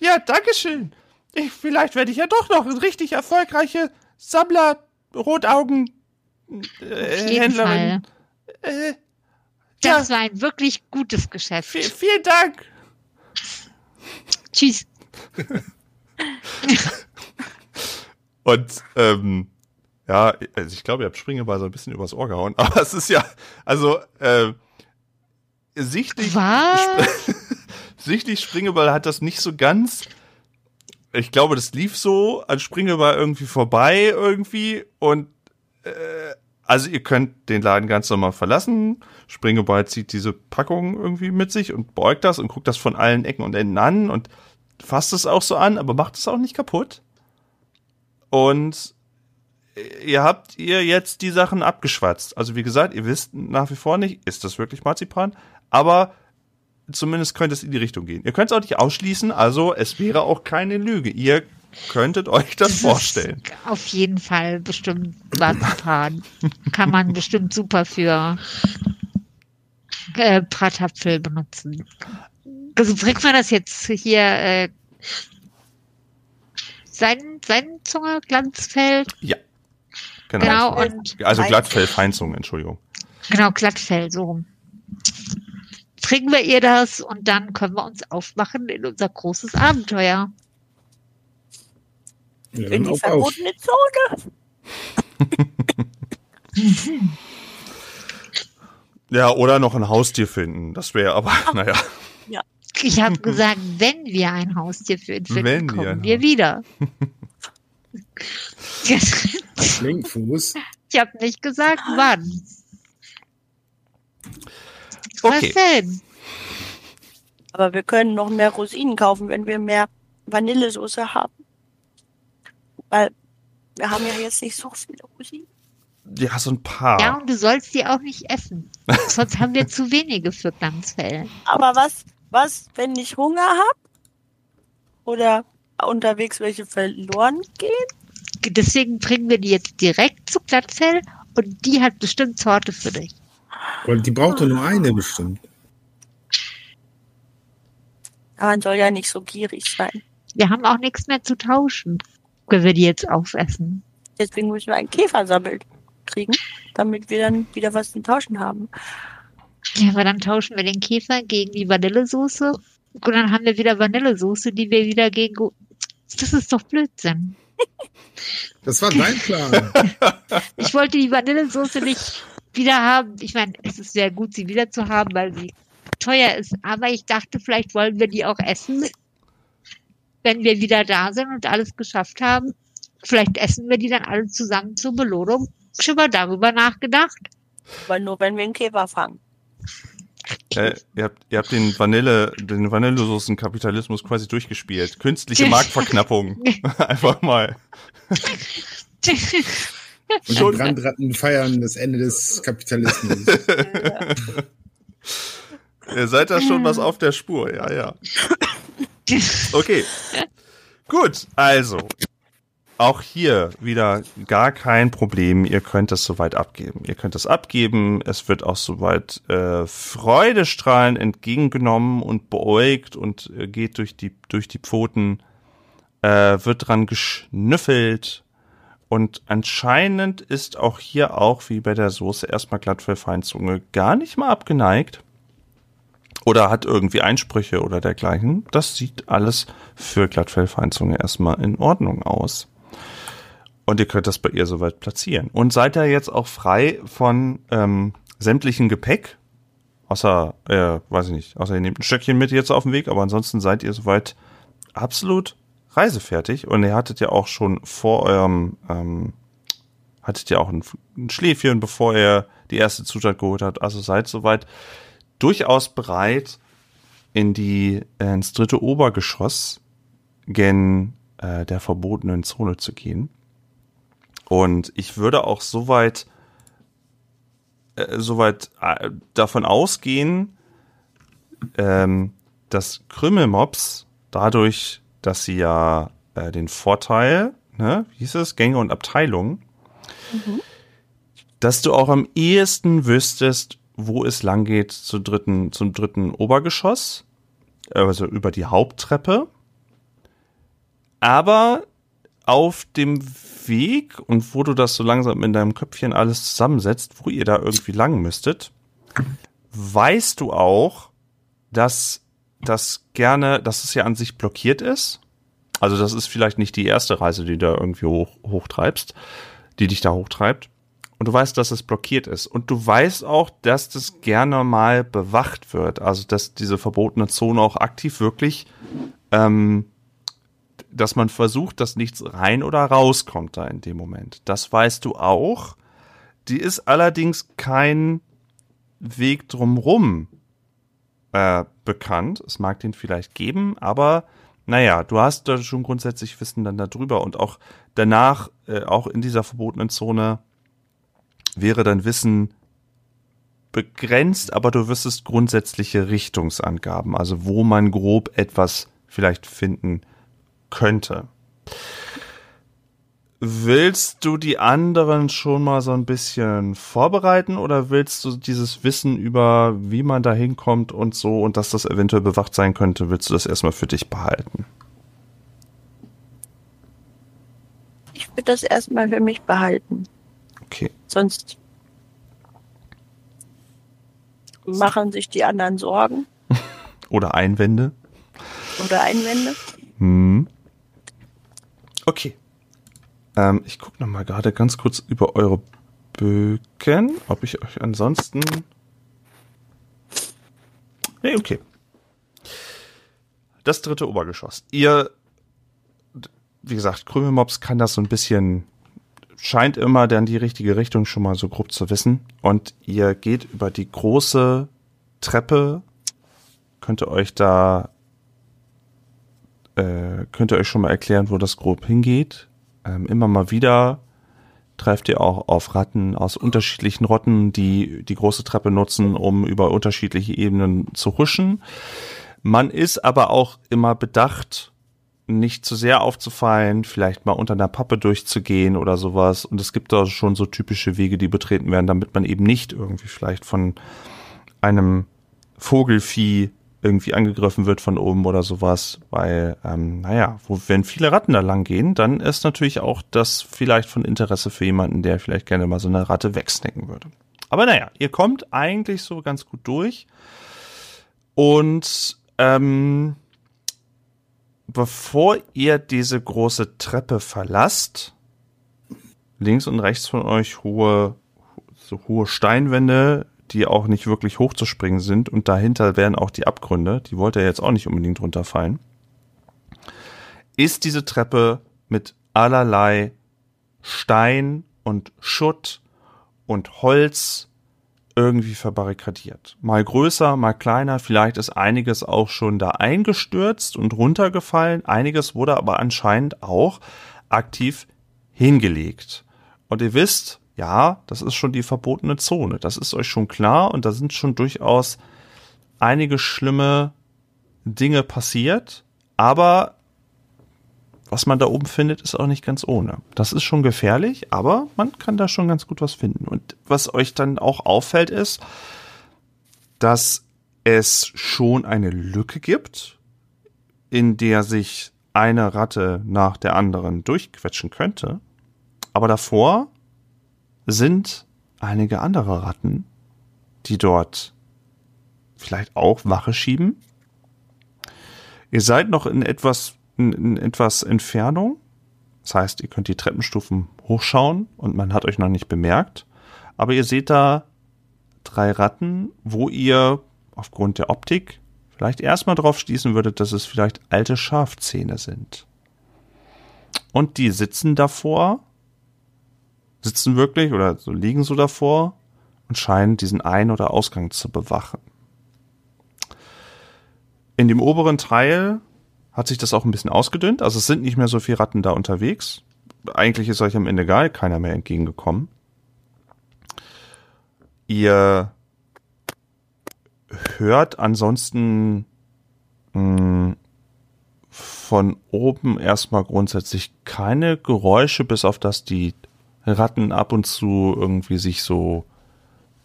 Ja, dankeschön. Ich, vielleicht werde ich ja doch noch eine richtig erfolgreiche Sammler Rotaugen äh. Händlerin. Äh, ja, Das war ein wirklich gutes Geschäft. vi- vielen Dank. Tschüss. Und ähm, ja, also ich glaube, ihr habt Springeball so ein bisschen übers Ohr gehauen, aber es ist ja, also äh, sichtlich, Was? sichtlich Springeball hat das nicht so ganz. Ich glaube, das lief so an Springeball irgendwie vorbei irgendwie und äh, also ihr könnt den Laden ganz normal verlassen. Springeball zieht diese Packung irgendwie mit sich und beugt das und guckt das von allen Ecken und Enden an und fasst es auch so an, aber macht es auch nicht kaputt. Und ihr habt ihr jetzt die Sachen abgeschwatzt. Also wie gesagt, ihr wisst nach wie vor nicht, ist das wirklich Marzipan, aber zumindest könnte es in die Richtung gehen. Ihr könnt es auch nicht ausschließen, also es wäre auch keine Lüge. Ihr könntet euch das, ist vorstellen. Auf jeden Fall bestimmt Marzipan. Kann man bestimmt super für äh, Bratapfel benutzen. Also bringt man das jetzt hier äh, sein, sein Zunge, Glanzfell, Ja. Genau. genau, und Also. Glattfell, Feinzunge, Entschuldigung. genau, Glattfell, so rum. Bringen wir ihr das und dann können wir uns aufmachen in unser großes Abenteuer. Ja, In die auf. verbotene Zone. Ja, oder noch ein Haustier finden. Das wäre aber, naja. Ich habe gesagt, wenn wir ein Haustier für ihn finden, Wenn wir kommen wir Haus- wieder. Schlinkfuß. ich habe nicht gesagt, wann. Okay. Was denn? Aber wir können noch mehr Rosinen kaufen, wenn wir mehr Vanillesoße haben. Weil wir haben ja jetzt nicht so viele Rosinen. Ja, so ein paar. Ja, und du sollst die auch nicht essen. Sonst haben wir zu wenige für Glanzfell. Aber was, was, wenn ich Hunger habe? Oder unterwegs welche verloren gehen? Deswegen bringen wir die jetzt direkt zu Glattfell und die hat bestimmt Sorte für dich. Und die braucht doch nur eine bestimmt. Aber man soll ja nicht so gierig sein. Wir haben auch nichts mehr zu tauschen, wenn wir die jetzt aufessen. Deswegen müssen wir einen Käfer sammeln kriegen, damit wir dann wieder was zum Tauschen haben. Ja, aber dann tauschen wir den Käfer gegen die Vanillesoße und dann haben wir wieder Vanillesoße, die wir wieder gegen... Das ist doch Blödsinn. Das war dein Plan. Ich wollte die Vanillesoße nicht wieder haben. Ich meine, es ist sehr gut, sie wieder zu haben, weil sie teuer ist. Aber ich dachte, vielleicht wollen wir die auch essen, wenn wir wieder da sind und alles geschafft haben. Vielleicht essen wir die dann alle zusammen zur Belohnung. Schon mal darüber nachgedacht? Aber nur wenn wir einen Käfer fangen. Äh, ihr habt, ihr habt den Vanille, den Vanillesoßen-Kapitalismus quasi durchgespielt. Künstliche Marktverknappung. Einfach mal. Und Schon- die Brandratten feiern das Ende des Kapitalismus. Ihr seid da schon was auf der Spur, ja, ja. Okay. Gut, also. Auch hier wieder gar kein Problem. Ihr könnt es soweit abgeben. Ihr könnt es abgeben. Es wird auch soweit äh, freudestrahlend entgegengenommen und beäugt und äh, geht durch die, durch die Pfoten. Äh, wird dran geschnüffelt. Und anscheinend ist auch hier auch wie bei der Soße erstmal Glattfellfeinzunge gar nicht mal abgeneigt. Oder hat irgendwie Einsprüche oder dergleichen. Das sieht alles für Glattfellfeinzunge erstmal in Ordnung aus. Und ihr könnt das bei ihr soweit platzieren. Und seid ihr jetzt auch frei von ähm, sämtlichen Gepäck? Außer, äh, weiß ich nicht, außer ihr nehmt ein Stöckchen mit jetzt auf dem Weg, aber ansonsten seid ihr soweit absolut reisefertig. Und ihr hattet ja auch schon vor eurem, ähm, hattet ja auch ein, ein Schläfchen, bevor ihr die erste Zutat geholt habt. Also seid soweit durchaus bereit, in die, äh, ins dritte Obergeschoss gen äh, der verbotenen Zone zu gehen. Und ich würde auch soweit äh, soweit äh, davon ausgehen, ähm, dass Krümmelmobs dadurch, dass sie ja äh, den Vorteil, ne, wie hieß es, Gänge und Abteilungen, mhm. dass du auch am ehesten wüsstest, wo es lang geht zum dritten, zum dritten Obergeschoss, also über die Haupttreppe. Aber auf dem Weg und wo du das so langsam in deinem Köpfchen alles zusammensetzt, wo ihr da irgendwie lang müsstet, weißt du auch, dass das gerne, dass es ja an sich blockiert ist. Also das ist vielleicht nicht die erste Reise, die du da irgendwie hoch, hochtreibst, die dich da hochtreibt. Und du weißt, dass es blockiert ist. Und du weißt auch, dass das gerne mal bewacht wird. Also dass diese verbotene Zone auch aktiv wirklich ähm, dass man versucht, dass nichts rein oder rauskommt da in dem Moment. Das weißt du auch. Die ist allerdings kein Weg drumrum äh, bekannt. Es mag den vielleicht geben, aber naja, du hast da schon grundsätzlich Wissen dann darüber und auch danach, äh, auch in dieser verbotenen Zone, wäre dein Wissen begrenzt, aber du wüsstest grundsätzliche Richtungsangaben, also wo man grob etwas vielleicht finden könnte. Willst du die anderen schon mal so ein bisschen vorbereiten oder willst du dieses Wissen über, wie man da hinkommt und so und dass das eventuell bewacht sein könnte, willst du das erstmal für dich behalten? Ich würde das erstmal für mich behalten. Okay. Sonst machen sich die anderen Sorgen. oder Einwände. Oder Einwände. Hm. Okay. Ähm, ich gucke noch mal gerade ganz kurz über eure Bögen, ob ich euch ansonsten... Nee, okay. Das dritte Obergeschoss. Ihr, wie gesagt, Krümelmops kann das so ein bisschen, scheint immer dann die richtige Richtung schon mal so grob zu wissen. Und ihr geht über die große Treppe, könnt ihr euch da äh, könnt ihr euch schon mal erklären, wo das grob hingeht. Ähm, immer mal wieder trefft ihr auch auf Ratten aus unterschiedlichen Rotten, die die große Treppe nutzen, um über unterschiedliche Ebenen zu huschen. Man ist aber auch immer bedacht, nicht zu sehr aufzufallen, vielleicht mal unter einer Pappe durchzugehen oder sowas. Und es gibt da schon so typische Wege, die betreten werden, damit man eben nicht irgendwie vielleicht von einem Vogelfieh irgendwie angegriffen wird von oben oder sowas, weil, ähm, naja, wo, wenn viele Ratten da lang gehen, dann ist natürlich auch das vielleicht von Interesse für jemanden, der vielleicht gerne mal so eine Ratte wegsnacken würde. Aber naja, ihr kommt eigentlich so ganz gut durch. Und ähm, bevor ihr diese große Treppe verlasst, links und rechts von euch hohe, so hohe Steinwände, die auch nicht wirklich hochzuspringen sind. Und dahinter wären auch die Abgründe, die wollte er jetzt auch nicht unbedingt runterfallen, ist diese Treppe mit allerlei Stein und Schutt und Holz irgendwie verbarrikadiert. Mal größer, mal kleiner, vielleicht ist einiges auch schon da eingestürzt und runtergefallen, einiges wurde aber anscheinend auch aktiv hingelegt. Und ihr wisst, ja, das ist schon die verbotene Zone. Das ist euch schon klar und da sind schon durchaus einige schlimme Dinge passiert, aber was man da oben findet, ist auch nicht ganz ohne. Das ist schon gefährlich, aber man kann da schon ganz gut was finden. Und was euch dann auch auffällt, ist, dass es schon eine Lücke gibt, in der sich eine Ratte nach der anderen durchquetschen könnte. Aber davor sind einige andere Ratten, die dort vielleicht auch Wache schieben. Ihr seid noch in etwas, in, in etwas Entfernung. Das heißt, ihr könnt die Treppenstufen hochschauen und man hat euch noch nicht bemerkt. Aber ihr seht da drei Ratten, wo ihr aufgrund der Optik vielleicht erstmal drauf schließen würdet, dass es vielleicht alte Schafzähne sind. Und die sitzen davor, sitzen wirklich oder so liegen so davor und scheinen diesen Ein- oder Ausgang zu bewachen. In dem oberen Teil hat sich das auch ein bisschen ausgedünnt, also es sind nicht mehr so viele Ratten da unterwegs. Eigentlich ist euch am Ende gar keiner mehr entgegengekommen. Ihr hört ansonsten mh, von oben erstmal grundsätzlich keine Geräusche, bis auf das die Ratten ab und zu irgendwie sich so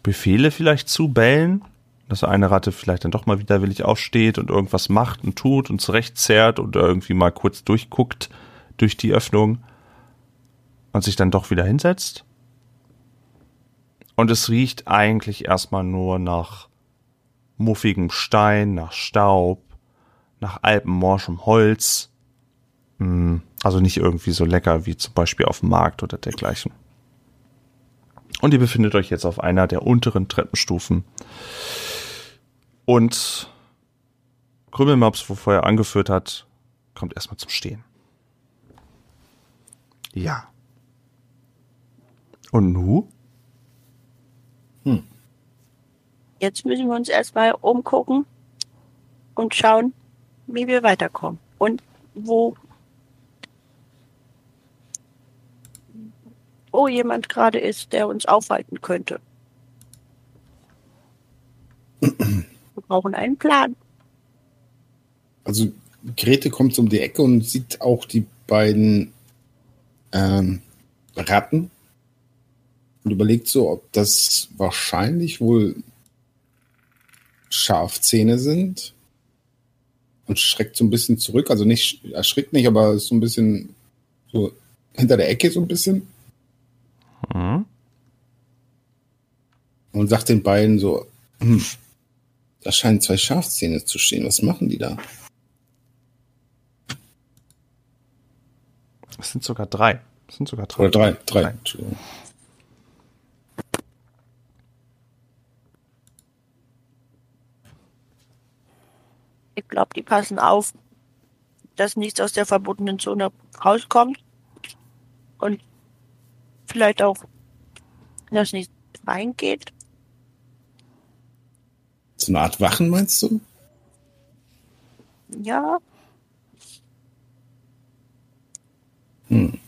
Befehle vielleicht zubellen. Dass eine Ratte vielleicht dann doch mal widerwillig aufsteht und irgendwas macht und tut und zurechtzerrt oder irgendwie mal kurz durchguckt durch die Öffnung und sich dann doch wieder hinsetzt. Und es riecht eigentlich erstmal nur nach muffigem Stein, nach Staub, nach alpenmorschem Holz. Hm, also nicht irgendwie so lecker wie zum Beispiel auf dem Markt oder dergleichen. Und ihr befindet euch jetzt auf einer der unteren Treppenstufen. Und Krümmelmaps, wo vorher angeführt hat, kommt erstmal zum Stehen. Ja. Und nu? Jetzt müssen wir uns erstmal umgucken und schauen, wie wir weiterkommen. Und wo, wo jemand gerade ist, der uns aufhalten könnte. Wir brauchen einen Plan. Also Grete kommt um die Ecke und sieht auch die beiden ähm, Ratten und überlegt so, ob das wahrscheinlich wohl Schafzähne sind und schreckt so ein bisschen zurück. Also nicht erschrickt nicht, aber so ein bisschen so hinter der Ecke so ein bisschen Hm? und sagt den beiden so, hm, da scheinen zwei Schafzähne zu stehen. Was machen die da? Es sind sogar drei. Es sind sogar drei. Oder drei, drei. Drei. Entschuldigung. Ich glaube, die passen auf, dass nichts aus der verbotenen Zone rauskommt. Und vielleicht auch, dass nichts reingeht. So eine Art Wachen, meinst du? Ja, Hm.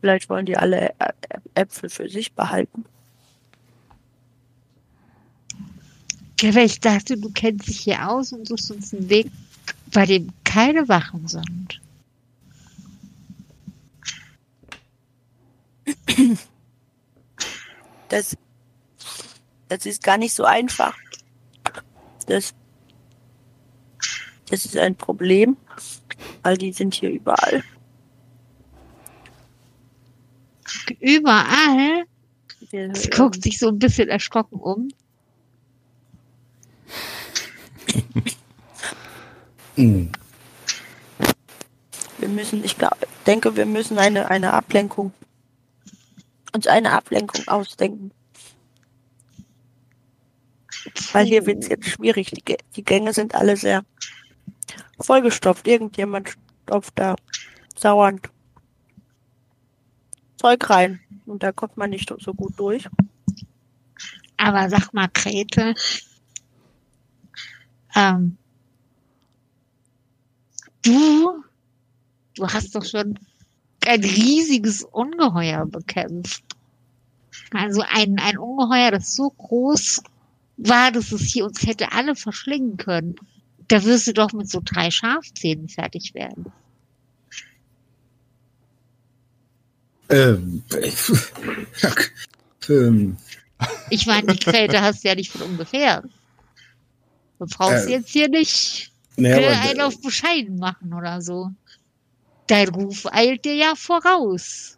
vielleicht wollen die alle Äpfel für sich behalten. Kevin, ich dachte, du kennst dich hier aus und suchst uns einen Weg, bei dem keine Wachen sind. Das, das ist gar nicht so einfach. Das, das ist ein Problem, weil die sind hier überall. Überall. Sie guckt sich so ein bisschen erschrocken um. Hm. wir müssen, ich glaub, denke, wir müssen eine, eine Ablenkung, uns eine Ablenkung ausdenken. Weil hier wird es jetzt schwierig. Die, die Gänge sind alle sehr vollgestopft. Irgendjemand stopft da sauernd Zeug rein. Und da kommt man nicht so gut durch. Aber sag mal, Grete, ähm, du, du hast doch schon ein riesiges Ungeheuer bekämpft. Also ein, ein Ungeheuer, das so groß war, dass es hier uns hätte alle verschlingen können. Da wirst du doch mit so drei Schafzähnen fertig werden. Ähm, ähm, Ich meine, die Grete hast du ja nicht von ungefähr. Du brauchst Äh, jetzt hier nicht naja, aber, einen auf bescheiden machen oder so. Dein Ruf eilt dir ja voraus.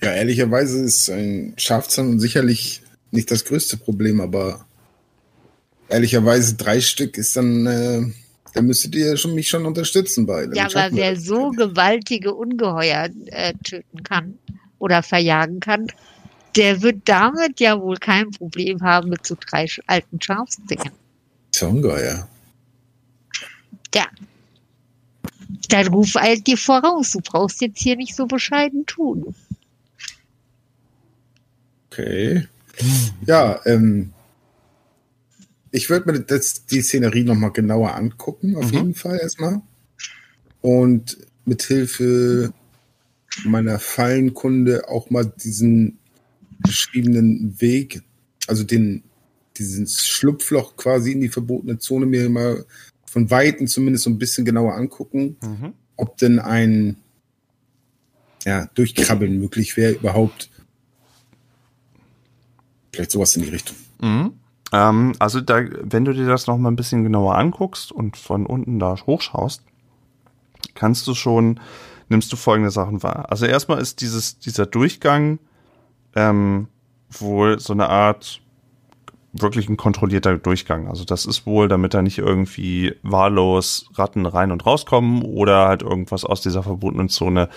Ja, ehrlicherweise ist ein Schafzahn sicherlich nicht das größte Problem, aber ehrlicherweise drei Stück ist dann, äh, da müsstet ihr schon, mich schon unterstützen bei. Ja, aber wer so gewaltige Ungeheuer äh, töten kann oder verjagen kann, der wird damit ja wohl kein Problem haben mit so drei alten Schafszähnen. Ist ja ungeheuer. Ja. Dein Ruf eilt dir voraus. Du brauchst jetzt hier nicht so bescheiden tun. Okay. Ja, ähm, ich würde mir das, die Szenerie nochmal genauer angucken, auf Mhm. jeden Fall erstmal. Und mit Hilfe meiner Fallenkunde auch mal diesen beschriebenen Weg, also den, dieses Schlupfloch quasi in die verbotene Zone mir mal von Weitem zumindest so ein bisschen genauer angucken Mhm. ob denn ein ja, Durchkrabbeln möglich wäre, überhaupt. Vielleicht sowas in die Richtung. Mhm. Ähm, also da, wenn du dir das noch mal ein bisschen genauer anguckst und von unten da hochschaust, kannst du schon, nimmst du folgende Sachen wahr. Also erstmal ist dieses, dieser Durchgang ähm, wohl so eine Art wirklich ein kontrollierter Durchgang. Also das ist wohl, damit da nicht irgendwie wahllos Ratten rein und rauskommen oder halt irgendwas aus dieser verbotenen Zone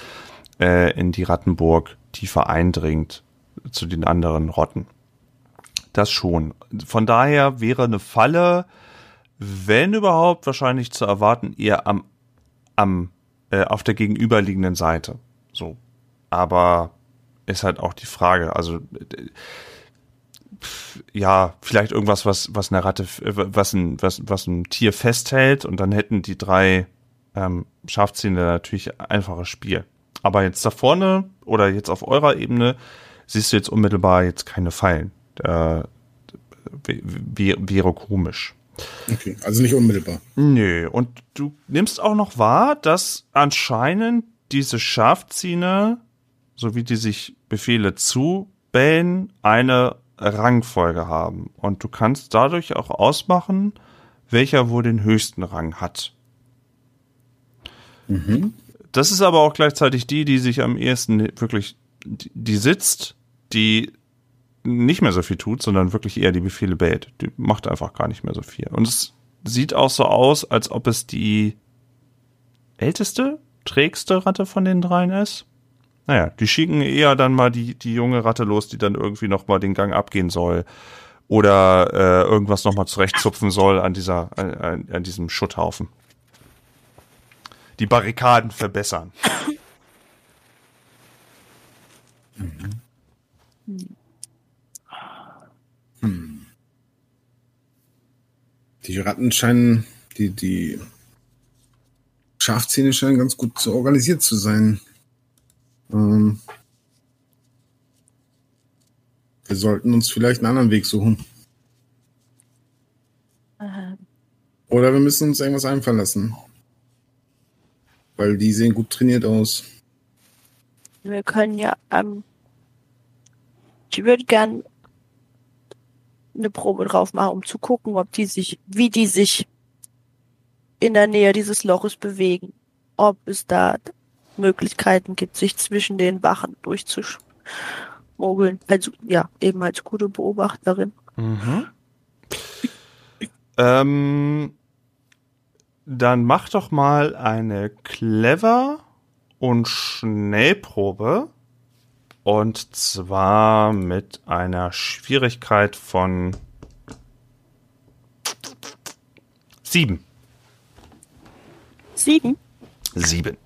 äh, in die Rattenburg tiefer eindringt zu den anderen Rotten. Das schon. Von daher wäre eine Falle, wenn überhaupt, wahrscheinlich zu erwarten, eher am, am äh, auf der gegenüberliegenden Seite. So. Aber ist halt auch die Frage. Also ja, vielleicht irgendwas, was was eine Ratte, äh, was ein was was ein Tier festhält und dann hätten die drei ähm, Schafzähne natürlich einfaches Spiel. Aber jetzt da vorne oder jetzt auf eurer Ebene siehst du jetzt unmittelbar jetzt keine Fallen. Äh, wäre komisch. Okay, also nicht unmittelbar. Nö, und du nimmst auch noch wahr, dass anscheinend diese Schafzieher, so wie die sich Befehle zubellen, eine Rangfolge haben. Und du kannst dadurch auch ausmachen, welcher wohl den höchsten Rang hat. Mhm. Das ist aber auch gleichzeitig die, die sich am ehesten wirklich, die, sitzt, die nicht mehr so viel tut, sondern wirklich eher die Befehle bellt. Die macht einfach gar nicht mehr so viel. Und es sieht auch so aus, als ob es die älteste, trägste Ratte von den dreien ist. Naja, die schicken eher dann mal die, die junge Ratte los, die dann irgendwie noch mal den Gang abgehen soll. Oder äh, irgendwas noch mal zurechtzupfen soll an, dieser, an, an, diesem Schutthaufen. Die Barrikaden verbessern. Die Ratten scheinen, die, die Schafzähne scheinen ganz gut organisiert zu sein. Ähm, wir sollten uns vielleicht einen anderen Weg suchen. Oder wir müssen uns irgendwas einfallen lassen. Weil die sehen gut trainiert aus. wir können ja, ähm, ich würde gern eine Probe drauf machen, um zu gucken, ob die sich, wie die sich in der Nähe dieses Loches bewegen. Ob es da Möglichkeiten gibt, sich zwischen den Wachen durchzuschmuggeln. Also, ja, eben als gute Beobachterin. Mhm. ähm, dann mach doch mal eine Clever und Schnellprobe. Und zwar mit einer Schwierigkeit von sieben. Sieben? Sieben.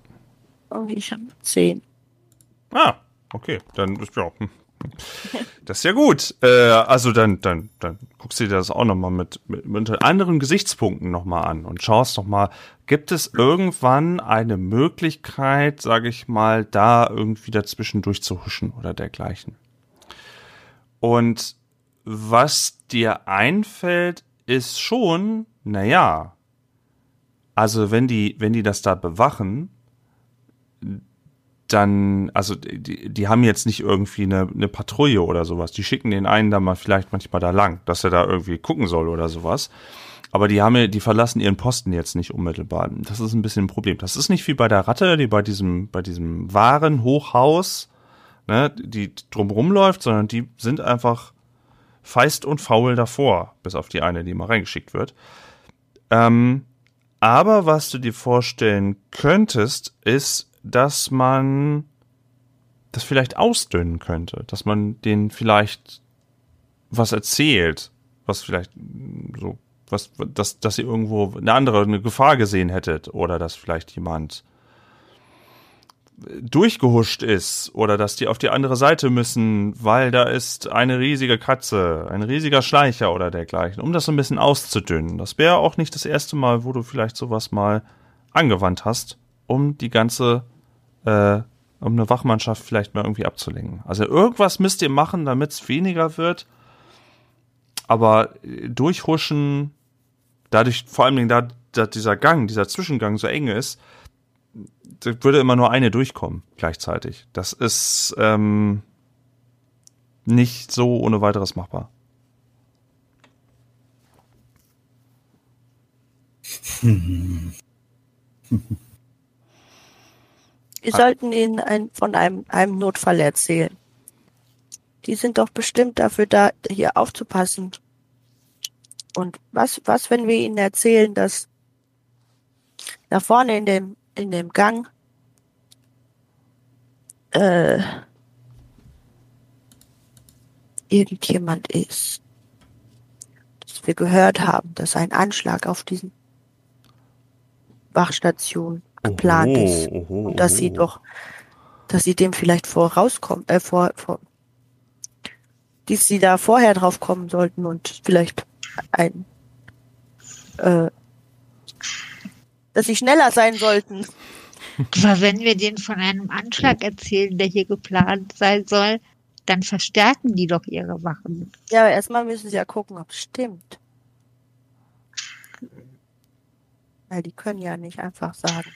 Und ich habe zehn. Ah, okay, dann ist ja. hm. Das ist ja gut. Äh, also dann, dann, dann guckst du dir das auch nochmal mit, mit, mit anderen Gesichtspunkten nochmal an und schaust nochmal, gibt es irgendwann eine Möglichkeit, sage ich mal, da irgendwie dazwischen durchzuhuschen oder dergleichen. Und was dir einfällt, ist schon, naja, also wenn die, wenn die das da bewachen, dann, also die, die haben jetzt nicht irgendwie eine, eine Patrouille oder sowas. Die schicken den einen da mal vielleicht manchmal da lang, dass er da irgendwie gucken soll oder sowas. Aber die haben die verlassen ihren Posten jetzt nicht unmittelbar. Das ist ein bisschen ein Problem. Das ist nicht wie bei der Ratte, die bei diesem, bei diesem Warenhochhaus, ne, die drumrum läuft, sondern die sind einfach feist und faul davor, bis auf die eine, die mal reingeschickt wird. Ähm, aber was du dir vorstellen könntest, ist, dass man das vielleicht ausdünnen könnte, dass man denen vielleicht was erzählt, was vielleicht so, was, dass, dass ihr irgendwo eine andere, eine Gefahr gesehen hättet oder dass vielleicht jemand durchgehuscht ist oder dass die auf die andere Seite müssen, weil da ist eine riesige Katze, ein riesiger Schleicher oder dergleichen, um das so ein bisschen auszudünnen. Das wäre auch nicht das erste Mal, wo du vielleicht sowas mal angewandt hast, um die ganze, äh, um eine Wachmannschaft vielleicht mal irgendwie abzulenken. Also irgendwas müsst ihr machen, damit es weniger wird. Aber durchhuschen, dadurch, vor allem da, da dieser Gang, dieser Zwischengang so eng ist, würde immer nur eine durchkommen gleichzeitig. Das ist ähm, nicht so ohne weiteres machbar. Wir sollten ihnen ein, von einem, einem Notfall erzählen. Die sind doch bestimmt dafür da, hier aufzupassen. Und was, was, wenn wir ihnen erzählen, dass da vorne in dem in dem Gang äh, irgendjemand ist. Dass wir gehört haben, dass ein Anschlag auf diesen Wachstation geplant Oho, ist. oho, Und dass sie oho. doch, dass sie dem vielleicht vorauskommen, äh, vor, vor, dass sie da vorher drauf kommen sollten und vielleicht ein, äh, dass sie schneller sein sollten. Aber wenn wir denen von einem Anschlag erzählen, der hier geplant sein soll, dann verstärken die doch ihre Wachen. Ja, aber erstmal müssen sie ja gucken, ob es stimmt. Weil die können ja nicht einfach sagen,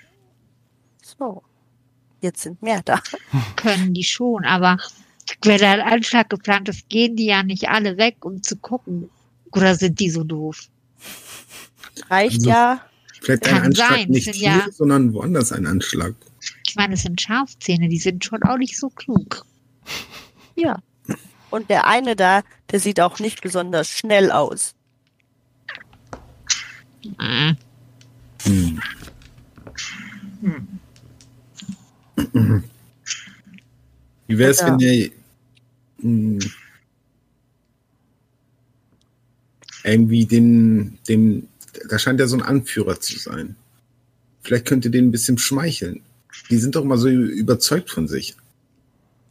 so, jetzt sind mehr da. Können die schon, aber wenn da ein Anschlag geplant ist, gehen die ja nicht alle weg, um zu gucken. Oder sind die so doof? Reicht Also- ja. Vielleicht Kann ein Anschlag sein, nicht sind hier, ja- sondern woanders ein Anschlag. Ich meine, es sind Schafzähne, die sind schon auch nicht so klug. Ja. Und der eine da, der sieht auch nicht besonders schnell aus. Äh, Hm. Wie wäre es, wenn der hm, irgendwie den, dem, da scheint ja so ein Anführer zu sein. Vielleicht könnt ihr den ein bisschen schmeicheln. Die sind doch immer so überzeugt von sich.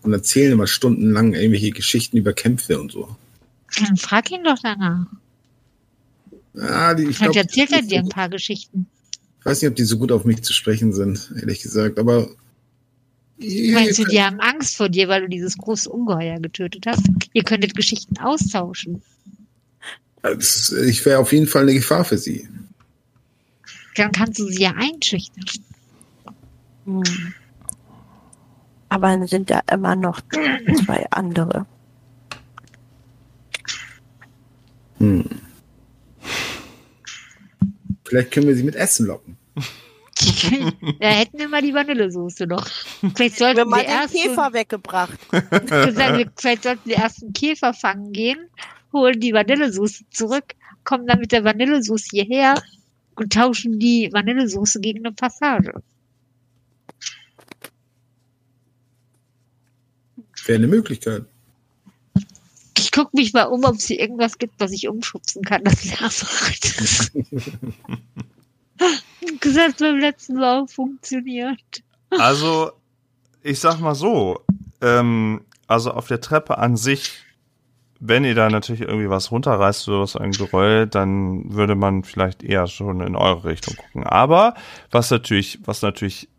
Und erzählen immer stundenlang irgendwelche Geschichten über Kämpfe und so. Dann frag ihn doch danach. Ah, die, ich Vielleicht glaub, erzählt er dir ein paar Geschichten. Ich weiß nicht, ob die so gut auf mich zu sprechen sind, ehrlich gesagt, aber. Meinst du, die haben Angst vor dir, weil du dieses große Ungeheuer getötet hast? Ihr könntet Geschichten austauschen. Ich wäre auf jeden Fall eine Gefahr für sie. Dann kannst du sie ja einschüchtern. Hm. Aber dann sind da immer noch zwei andere. Hm. Vielleicht können wir sie mit Essen locken. da hätten wir mal die Vanillesoße noch. Vielleicht Wir sollten haben mal wir den erst Käfer weggebracht. gesagt, vielleicht sollten wir erst einen Käfer fangen gehen, holen die Vanillesoße zurück, kommen dann mit der Vanillesoße hierher und tauschen die Vanillesoße gegen eine Passage. Wäre eine Möglichkeit. Ich gucke mich mal um, ob es hier irgendwas gibt, was ich umschubsen kann, das leer macht. Gesagt beim letzten Mal funktioniert. Also, ich sag mal so, ähm, also auf der Treppe an sich, wenn ihr da natürlich irgendwie was runterreißt oder was ein Geröll, dann würde man vielleicht eher schon in eure Richtung gucken. Aber was natürlich, was natürlich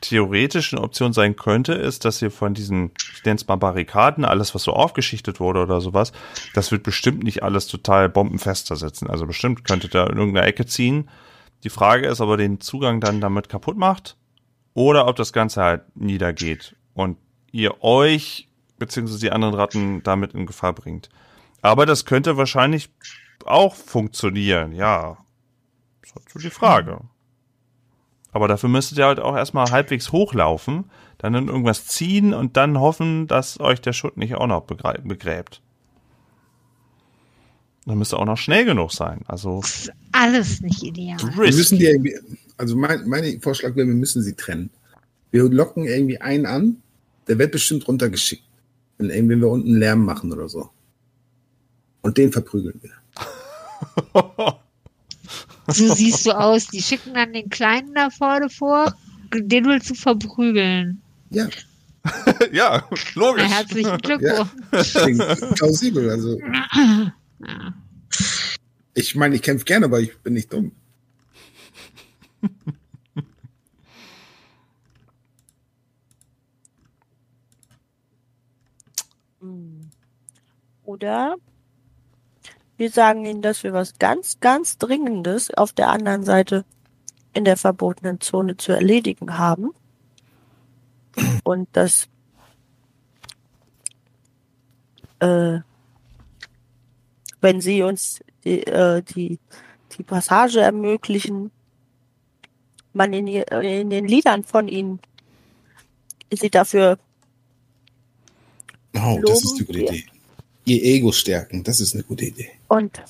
theoretisch eine Option sein könnte, ist, dass ihr von diesen, ich nenne es mal Barrikaden, alles, was so aufgeschichtet wurde oder sowas, das wird bestimmt nicht alles total bombenfester sitzen. Also bestimmt könntet ihr in irgendeiner Ecke ziehen. Die Frage ist, ob er den Zugang dann damit kaputt macht oder ob das Ganze halt niedergeht und ihr euch beziehungsweise die anderen Ratten damit in Gefahr bringt. Aber das könnte wahrscheinlich auch funktionieren, ja. Das ist so die Frage. Aber dafür müsstet ihr halt auch erstmal halbwegs hochlaufen, dann irgendwas ziehen und dann hoffen, dass euch der Schutt nicht auch noch begrä- begräbt. Dann müsst ihr auch noch schnell genug sein. Also Das ist alles nicht ideal. Wir müssen die irgendwie, also mein, mein Vorschlag wäre, wir müssen sie trennen. Wir locken irgendwie einen an, der wird bestimmt runtergeschickt. Wenn irgendwie wir unten Lärm machen oder so. Und den verprügeln wir. So siehst du aus. Die schicken dann den Kleinen da vorne vor, den willst du verprügeln. Ja, ja, Na, logisch. herzlichen Glückwunsch. klingt plausibel. Also ich meine, ich kämpfe gerne, aber ich bin nicht dumm. Oder wir sagen ihnen, dass wir was ganz, ganz Dringendes auf der anderen Seite in der verbotenen Zone zu erledigen haben. Und dass äh, wenn sie uns die, äh, die, die Passage ermöglichen, man in, ihr- in den Liedern von ihnen sie dafür Oh, das ist Loben eine gute. Idee. Ihr Ego stärken, das ist eine gute Idee. Und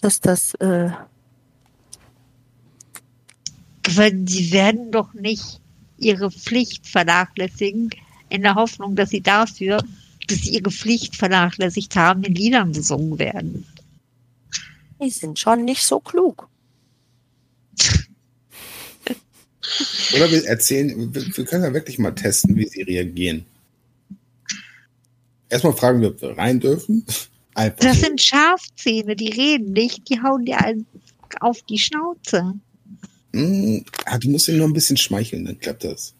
dass das, äh, die werden doch nicht ihre Pflicht vernachlässigen, in der Hoffnung, dass sie dafür, dass sie ihre Pflicht vernachlässigt haben, in Liedern besungen werden. die sind schon nicht so klug. Oder wir erzählen, wir, wir können ja wirklich mal testen, wie sie reagieren. Erstmal fragen wir, ob wir rein dürfen. Einfach. Das so. sind Schafzähne, die reden nicht, die hauen dir einen auf die Schnauze. Ah, du musst ihn nur ein bisschen schmeicheln, dann klappt das.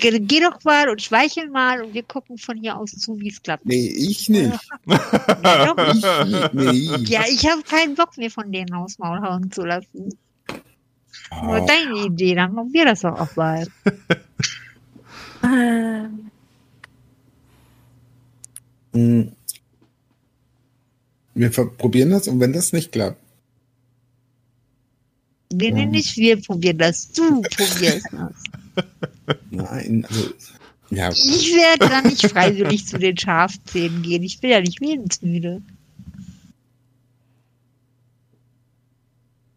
Geh, geh doch mal und schweichel mal und wir gucken von hier aus zu, wie es klappt. Nee, ich nicht. Ja, doch. Ich, nee. ja ich habe keinen Bock mehr von denen aufs Maul hauen zu lassen. Nur Ah, deine Idee, dann machen wir das doch auch mal. Ähm, hm. Wir probieren das und wenn das nicht klappt, Nee, nee, Ja. nicht wir probieren das. Du probierst das. nein, also, ja, Ich werde da nicht freiwillig zu den Schafzähnen gehen. Ich bin ja nicht lebensmüde.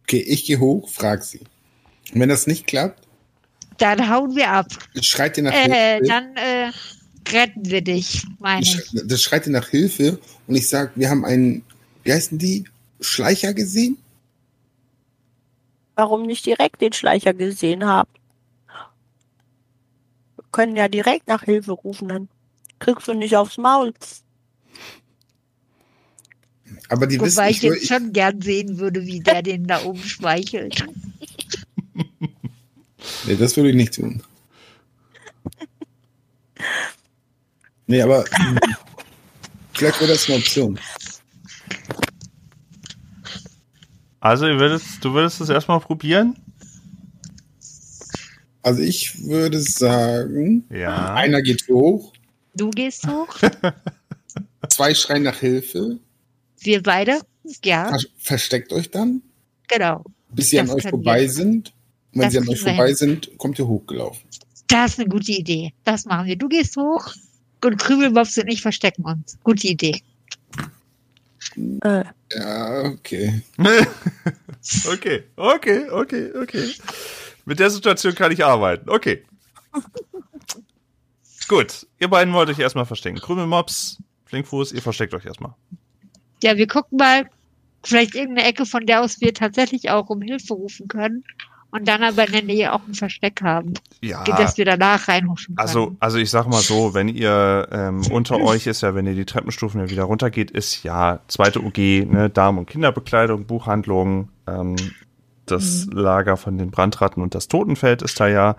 okay, ich gehe hoch, frag sie. Und wenn das nicht klappt, Dann hauen wir ab. schreit ihr nach Äh, Hilfe. dann äh, retten wir dich, meine ich. Das schreit ihr nach Hilfe und ich sag, wir haben einen, wie heißen die, Schleicher gesehen? warum nicht direkt den Schleicher gesehen haben? Können ja direkt nach Hilfe rufen, dann kriegst du nicht aufs Maul. Aber die wissen, Wobei ich ich, jetzt schon gern sehen würde, wie der den da oben schmeichelt. Nee, das würde ich nicht tun. Nee, aber hm, vielleicht wäre das eine Option. Also, ihr würdest, du würdest es erstmal probieren? Also ich würde sagen, Ja. einer geht hoch, Du gehst hoch, zwei schreien nach Hilfe, wir beide. Ja, ver versteckt euch dann, genau. bis sie Das an euch vorbei wir. sind. Und wenn Das sie an euch vorbei hin. sind, kommt ihr hochgelaufen. Das ist eine gute Idee. Das machen wir. Du gehst hoch und Krümelmops und ich verstecken uns. Gute Idee. Äh, Ja, okay. okay, okay, okay, okay. Mit der Situation kann ich arbeiten. Okay. Gut, ihr beiden wollt euch erstmal verstecken. Krümelmops, Flinkfuß, ihr versteckt euch erstmal. Ja, wir gucken mal, vielleicht irgendeine Ecke, von der aus wir tatsächlich auch um Hilfe rufen können und dann aber in der Nähe auch ein Versteck haben, Ja. dass wir danach reinhuschen können. Also, also ich sag mal so, wenn ihr ähm, unter euch ist ja, wenn ihr die Treppenstufen ja wieder runtergeht, ist ja zweite UG, ne, Damen- und Kinderbekleidung, Buchhandlung, ähm, das Lager von den Brandratten und das Totenfeld ist da ja.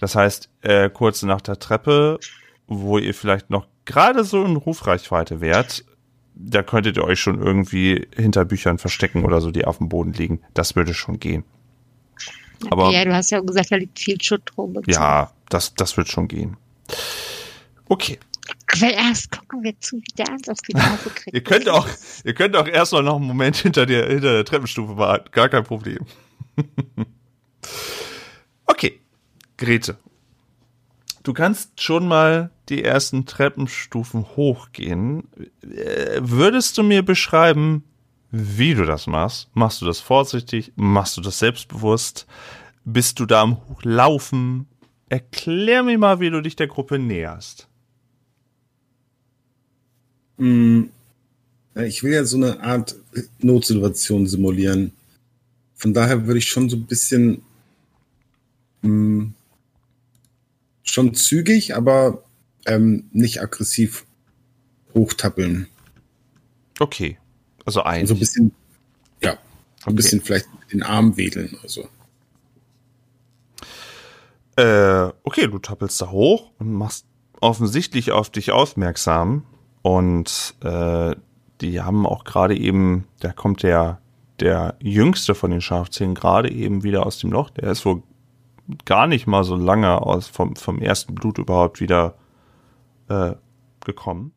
Das heißt, äh, kurz nach der Treppe, wo ihr vielleicht noch gerade so in Rufreichweite wärt, da könntet ihr euch schon irgendwie hinter Büchern verstecken oder so, die auf dem Boden liegen. Das würde schon gehen. aber- ja, du hast ja gesagt, da liegt viel Schutt rum. Ja, das, das wird schon gehen. Okay. Aber erst gucken wir zu, wie der eins auf die Nase kriegt. Ihr könnt auch, ihr könnt auch erstmal noch einen Moment hinter der, hinter der Treppenstufe warten. Gar kein Problem. okay. Grete. Du kannst schon mal die ersten Treppenstufen hochgehen. Äh, Würdest du mir beschreiben, wie du das machst? Machst du das vorsichtig? Machst du das selbstbewusst? Bist du da am Hochlaufen? Erklär mir mal, wie du dich der Gruppe näherst. Ja, Ich will ja so eine Art Notsituation simulieren. Von daher würde ich schon so ein bisschen mm, schon zügig, aber ähm, nicht aggressiv hochtappeln. Okay. Also ein. So ein bisschen, ja, ein Okay. bisschen vielleicht den Arm wedeln oder so. Äh, okay, du tappelst da hoch und machst offensichtlich auf dich aufmerksam. Und äh, die haben auch gerade eben, da kommt der, der jüngste von den Schafzähnen gerade eben wieder aus dem Loch. Der ist wohl gar nicht mal so lange aus vom, vom ersten Blut überhaupt wieder äh, gekommen.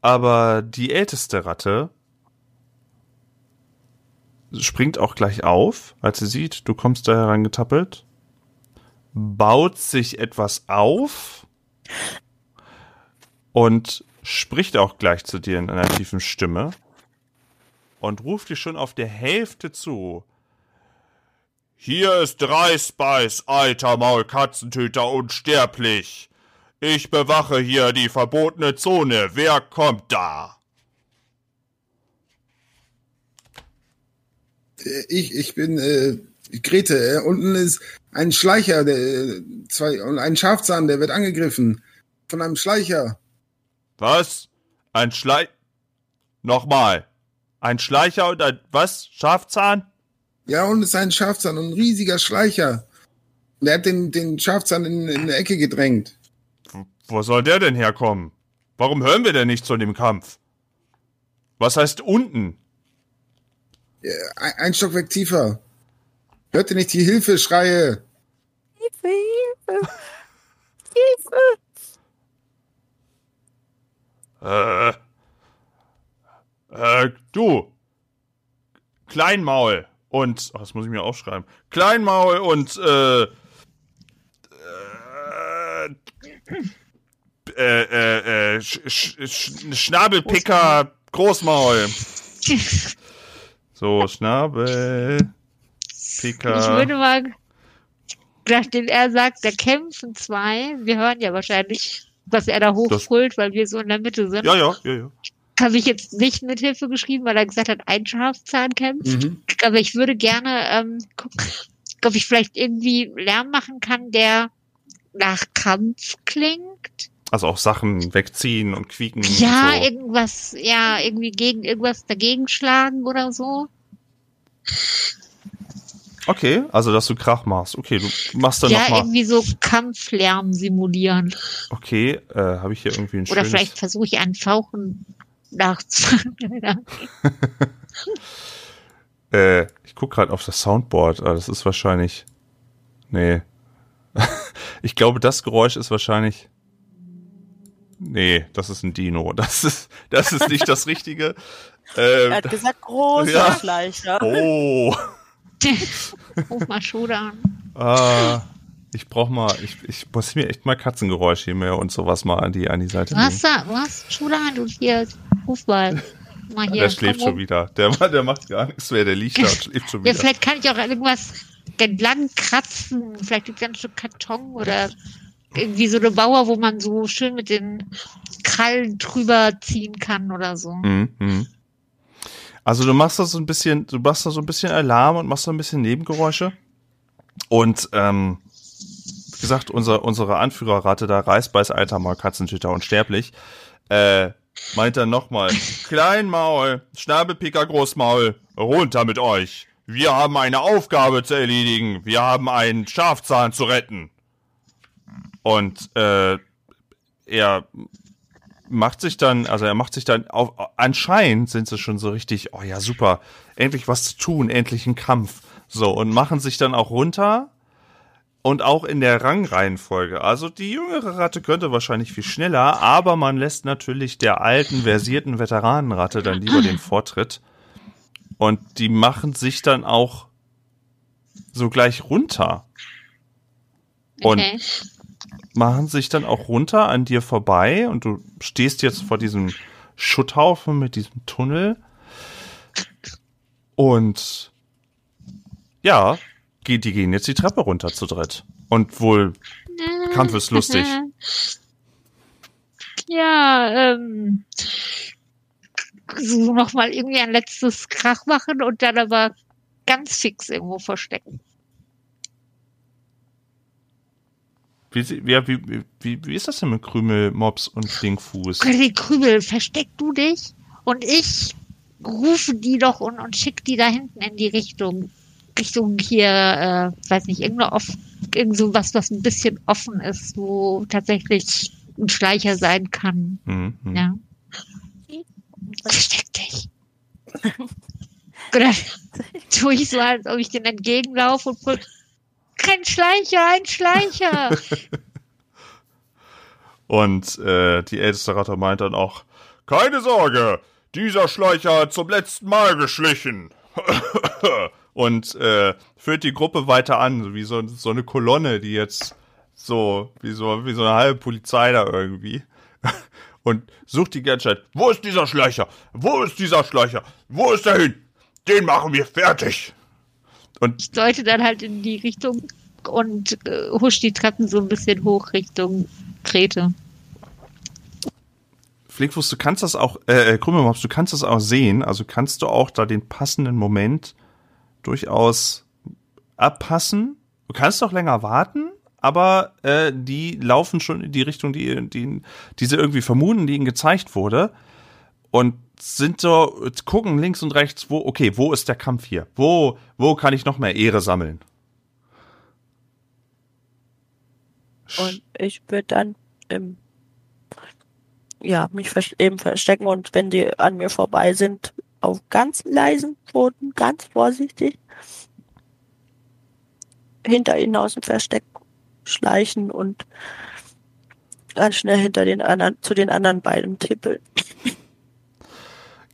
Aber die älteste Ratte springt auch gleich auf, als sie sieht, du kommst da herangetappelt baut sich etwas auf und spricht auch gleich zu dir in einer tiefen Stimme und ruft dir schon auf der Hälfte zu. Hier ist Dreisbeiß, alter Maulkatzentöter unsterblich. Ich bewache hier die verbotene Zone. Wer kommt da? Äh, Ich, ich bin äh, Grete. Unten ist ein Schleicher, der, äh, zwei, und ein Schafzahn, der wird angegriffen. Von einem Schleicher. Was? Ein Schlei... Nochmal. Ein Schleicher und ein... Was? Schafzahn? Ja, und es ist ein Schafzahn, ein riesiger Schleicher. Der hat den, den Schafzahn in, in eine Ecke gedrängt. Wo soll der denn herkommen? Warum hören wir denn nicht zu dem Kampf? Was heißt unten? Äh, Ein, ein Stockwerk tiefer. Hört ihr nicht die Hilfeschreie? Hilfe, Hilfe. Hilfe. Äh, äh, du. Kleinmaul und, ach, das muss ich mir aufschreiben. Kleinmaul und, äh, äh, äh, äh, Sch Sch Sch Schnabelpicker, Großmaul. So, Schnabel, Ich würde mal, nachdem er sagt, da kämpfen zwei, wir hören ja wahrscheinlich, was er da hochholt, weil wir so in der Mitte sind. Ja, ja, ja, ja. Habe ich jetzt nicht mit Hilfe geschrieben, weil er gesagt hat, ein Schafzahn kämpft. Mhm. Aber ich würde gerne ähm, gucken, ob ich vielleicht irgendwie Lärm machen kann, der nach Kampf klingt. Also auch Sachen wegziehen und quieken. Ja, und so. irgendwas, ja, irgendwie gegen irgendwas dagegen schlagen oder so. Okay, also dass du Krach machst. Okay, du machst dann ja, nochmal. irgendwie so Kampflärm simulieren. Okay, äh, habe ich hier irgendwie ein Oder schönes. vielleicht versuche ich einen Fauchen nachzumachen. Äh, ich guck gerade auf das Soundboard. Ah, das ist wahrscheinlich. Nee. ich glaube, das Geräusch ist wahrscheinlich. Nee, das ist ein Dino. Das ist, das ist nicht das Richtige. Er Ähm, hat gesagt, großer Ja. Schleicher. oh. Ruf mal Schude an. Ah, ich brauch mal, ich, ich muss mir echt mal Katzengeräusche mehr und sowas mal an die, an die Seite Du hast da, du hast Schude an, du hier, ruf mal. Mal hier. Der schläft komm schon wieder. Der, der macht gar nichts mehr. Der liegt da und schläft schon Ja, wieder. vielleicht kann ich auch irgendwas entlang kratzen. Vielleicht gibt es ein Stück Karton oder irgendwie so eine Mauer, wo man so schön mit den Krallen drüber ziehen kann oder so. Mhm, mhm. Also du machst da so ein bisschen, du machst da so ein bisschen Alarm und machst da ein bisschen Nebengeräusche. Und ähm, wie gesagt, unser, unsere Anführerratte da, Reißbeiß, Alter, mal Katzentüter unsterblich, äh, meint dann nochmal, Kleinmaul, Schnabelpicker, Großmaul, runter mit euch. Wir haben eine Aufgabe zu erledigen. Wir haben einen Schafzahn zu retten. Und äh, er macht sich dann, also er macht sich dann auf, anscheinend sind sie schon so richtig, oh ja, super, endlich was zu tun, endlich ein Kampf. So, und machen sich dann auch runter, und auch in der Rangreihenfolge. Also die jüngere Ratte könnte wahrscheinlich viel schneller, aber man lässt natürlich der alten, versierten Veteranenratte dann lieber den Vortritt. Und die machen sich dann auch so gleich runter. Und. Machen sich dann auch runter an dir vorbei und du stehst jetzt vor diesem Schutthaufen mit diesem Tunnel. Und ja, die, gehen jetzt die Treppe runter zu dritt. Und wohl kampfeslustig. Ja, ähm, so nochmal irgendwie ein letztes Krach machen und dann aber ganz fix irgendwo verstecken. Wie, wie, wie, wie, ist das denn mit Krümel, Mops und Flinkfuß? Krümel, Krümel, versteck du dich und ich rufe die doch und, und schick die da hinten in die Richtung. Richtung hier, äh, weiß nicht, irgendeine off, irgend so was, was ein bisschen offen ist, wo tatsächlich ein Schleicher sein kann. Hm, hm. Ja. Versteck dich. Oder tue ich so, als ob ich den entgegenlaufe und kein Schleicher, ein Schleicher. Und äh, die älteste Ratte meint dann auch, keine Sorge, dieser Schleicher hat zum letzten Mal geschlichen. und äh, führt die Gruppe weiter an, wie so, so eine Kolonne, die jetzt so, wie so, wie so eine halbe Polizei da irgendwie. Und sucht die ganze Zeit, wo ist dieser Schleicher? Wo ist dieser Schleicher? Wo ist er hin? Den machen wir fertig. Und Ich deute dann halt in die Richtung und äh, husch die Treppen so ein bisschen hoch Richtung Krete. Flickfuß, du kannst das auch, äh, äh, Krümmelmops, du kannst das auch sehen, also kannst du auch da den passenden Moment durchaus abpassen. Du kannst auch länger warten, aber äh, die laufen schon in die Richtung, die, die, die sie irgendwie vermuten, die ihnen gezeigt wurde. Und sind so, gucken links und rechts, wo, okay, wo ist der Kampf hier? Wo, wo kann ich noch mehr Ehre sammeln? Und ich würde dann im, ja, mich eben verstecken und wenn die an mir vorbei sind, auf ganz leisen Pfoten, ganz vorsichtig, hinter ihnen aus dem Versteck schleichen und ganz schnell hinter den anderen, zu den anderen beiden tippeln.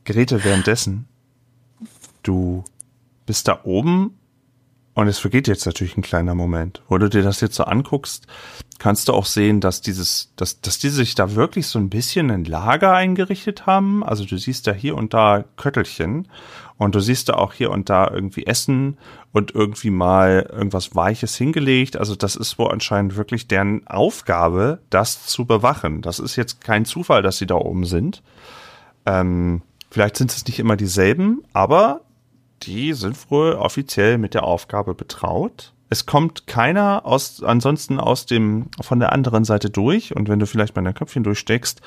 Grete, währenddessen, du bist da oben und es vergeht jetzt natürlich ein kleiner Moment. Wo du dir das jetzt so anguckst, kannst du auch sehen, dass dieses, dass, dass die sich da wirklich so ein bisschen ein Lager eingerichtet haben. Also du siehst da hier und da Köttelchen und du siehst da auch hier und da irgendwie Essen und irgendwie mal irgendwas Weiches hingelegt. Also das ist wohl anscheinend wirklich deren Aufgabe, das zu bewachen. Das ist jetzt kein Zufall, dass sie da oben sind. Ähm, vielleicht sind es nicht immer dieselben, aber die sind wohl offiziell mit der Aufgabe betraut. Es kommt keiner aus, ansonsten aus dem, von der anderen Seite durch. Und wenn du vielleicht mal dein Köpfchen durchsteckst,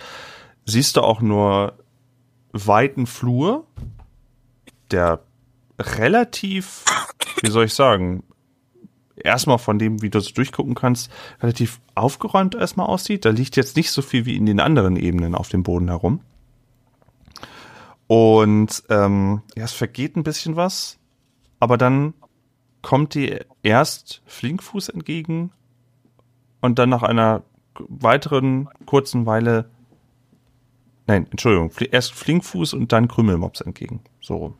siehst du auch nur weiten Flur, der relativ, wie soll ich sagen, erstmal von dem, wie du so durchgucken kannst, relativ aufgeräumt erstmal aussieht. Da liegt jetzt nicht so viel wie in den anderen Ebenen auf dem Boden herum. Und ähm, ja, es vergeht ein bisschen was, aber dann kommt dir erst Flinkfuß entgegen und dann nach einer weiteren kurzen Weile, nein, Entschuldigung, erst Flinkfuß und dann Krümelmops entgegen, so rum.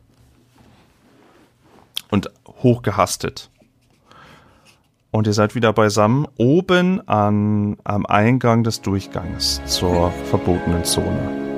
Und hochgehastet. Und ihr seid wieder beisammen, oben an, am Eingang des Durchgangs zur verbotenen Zone.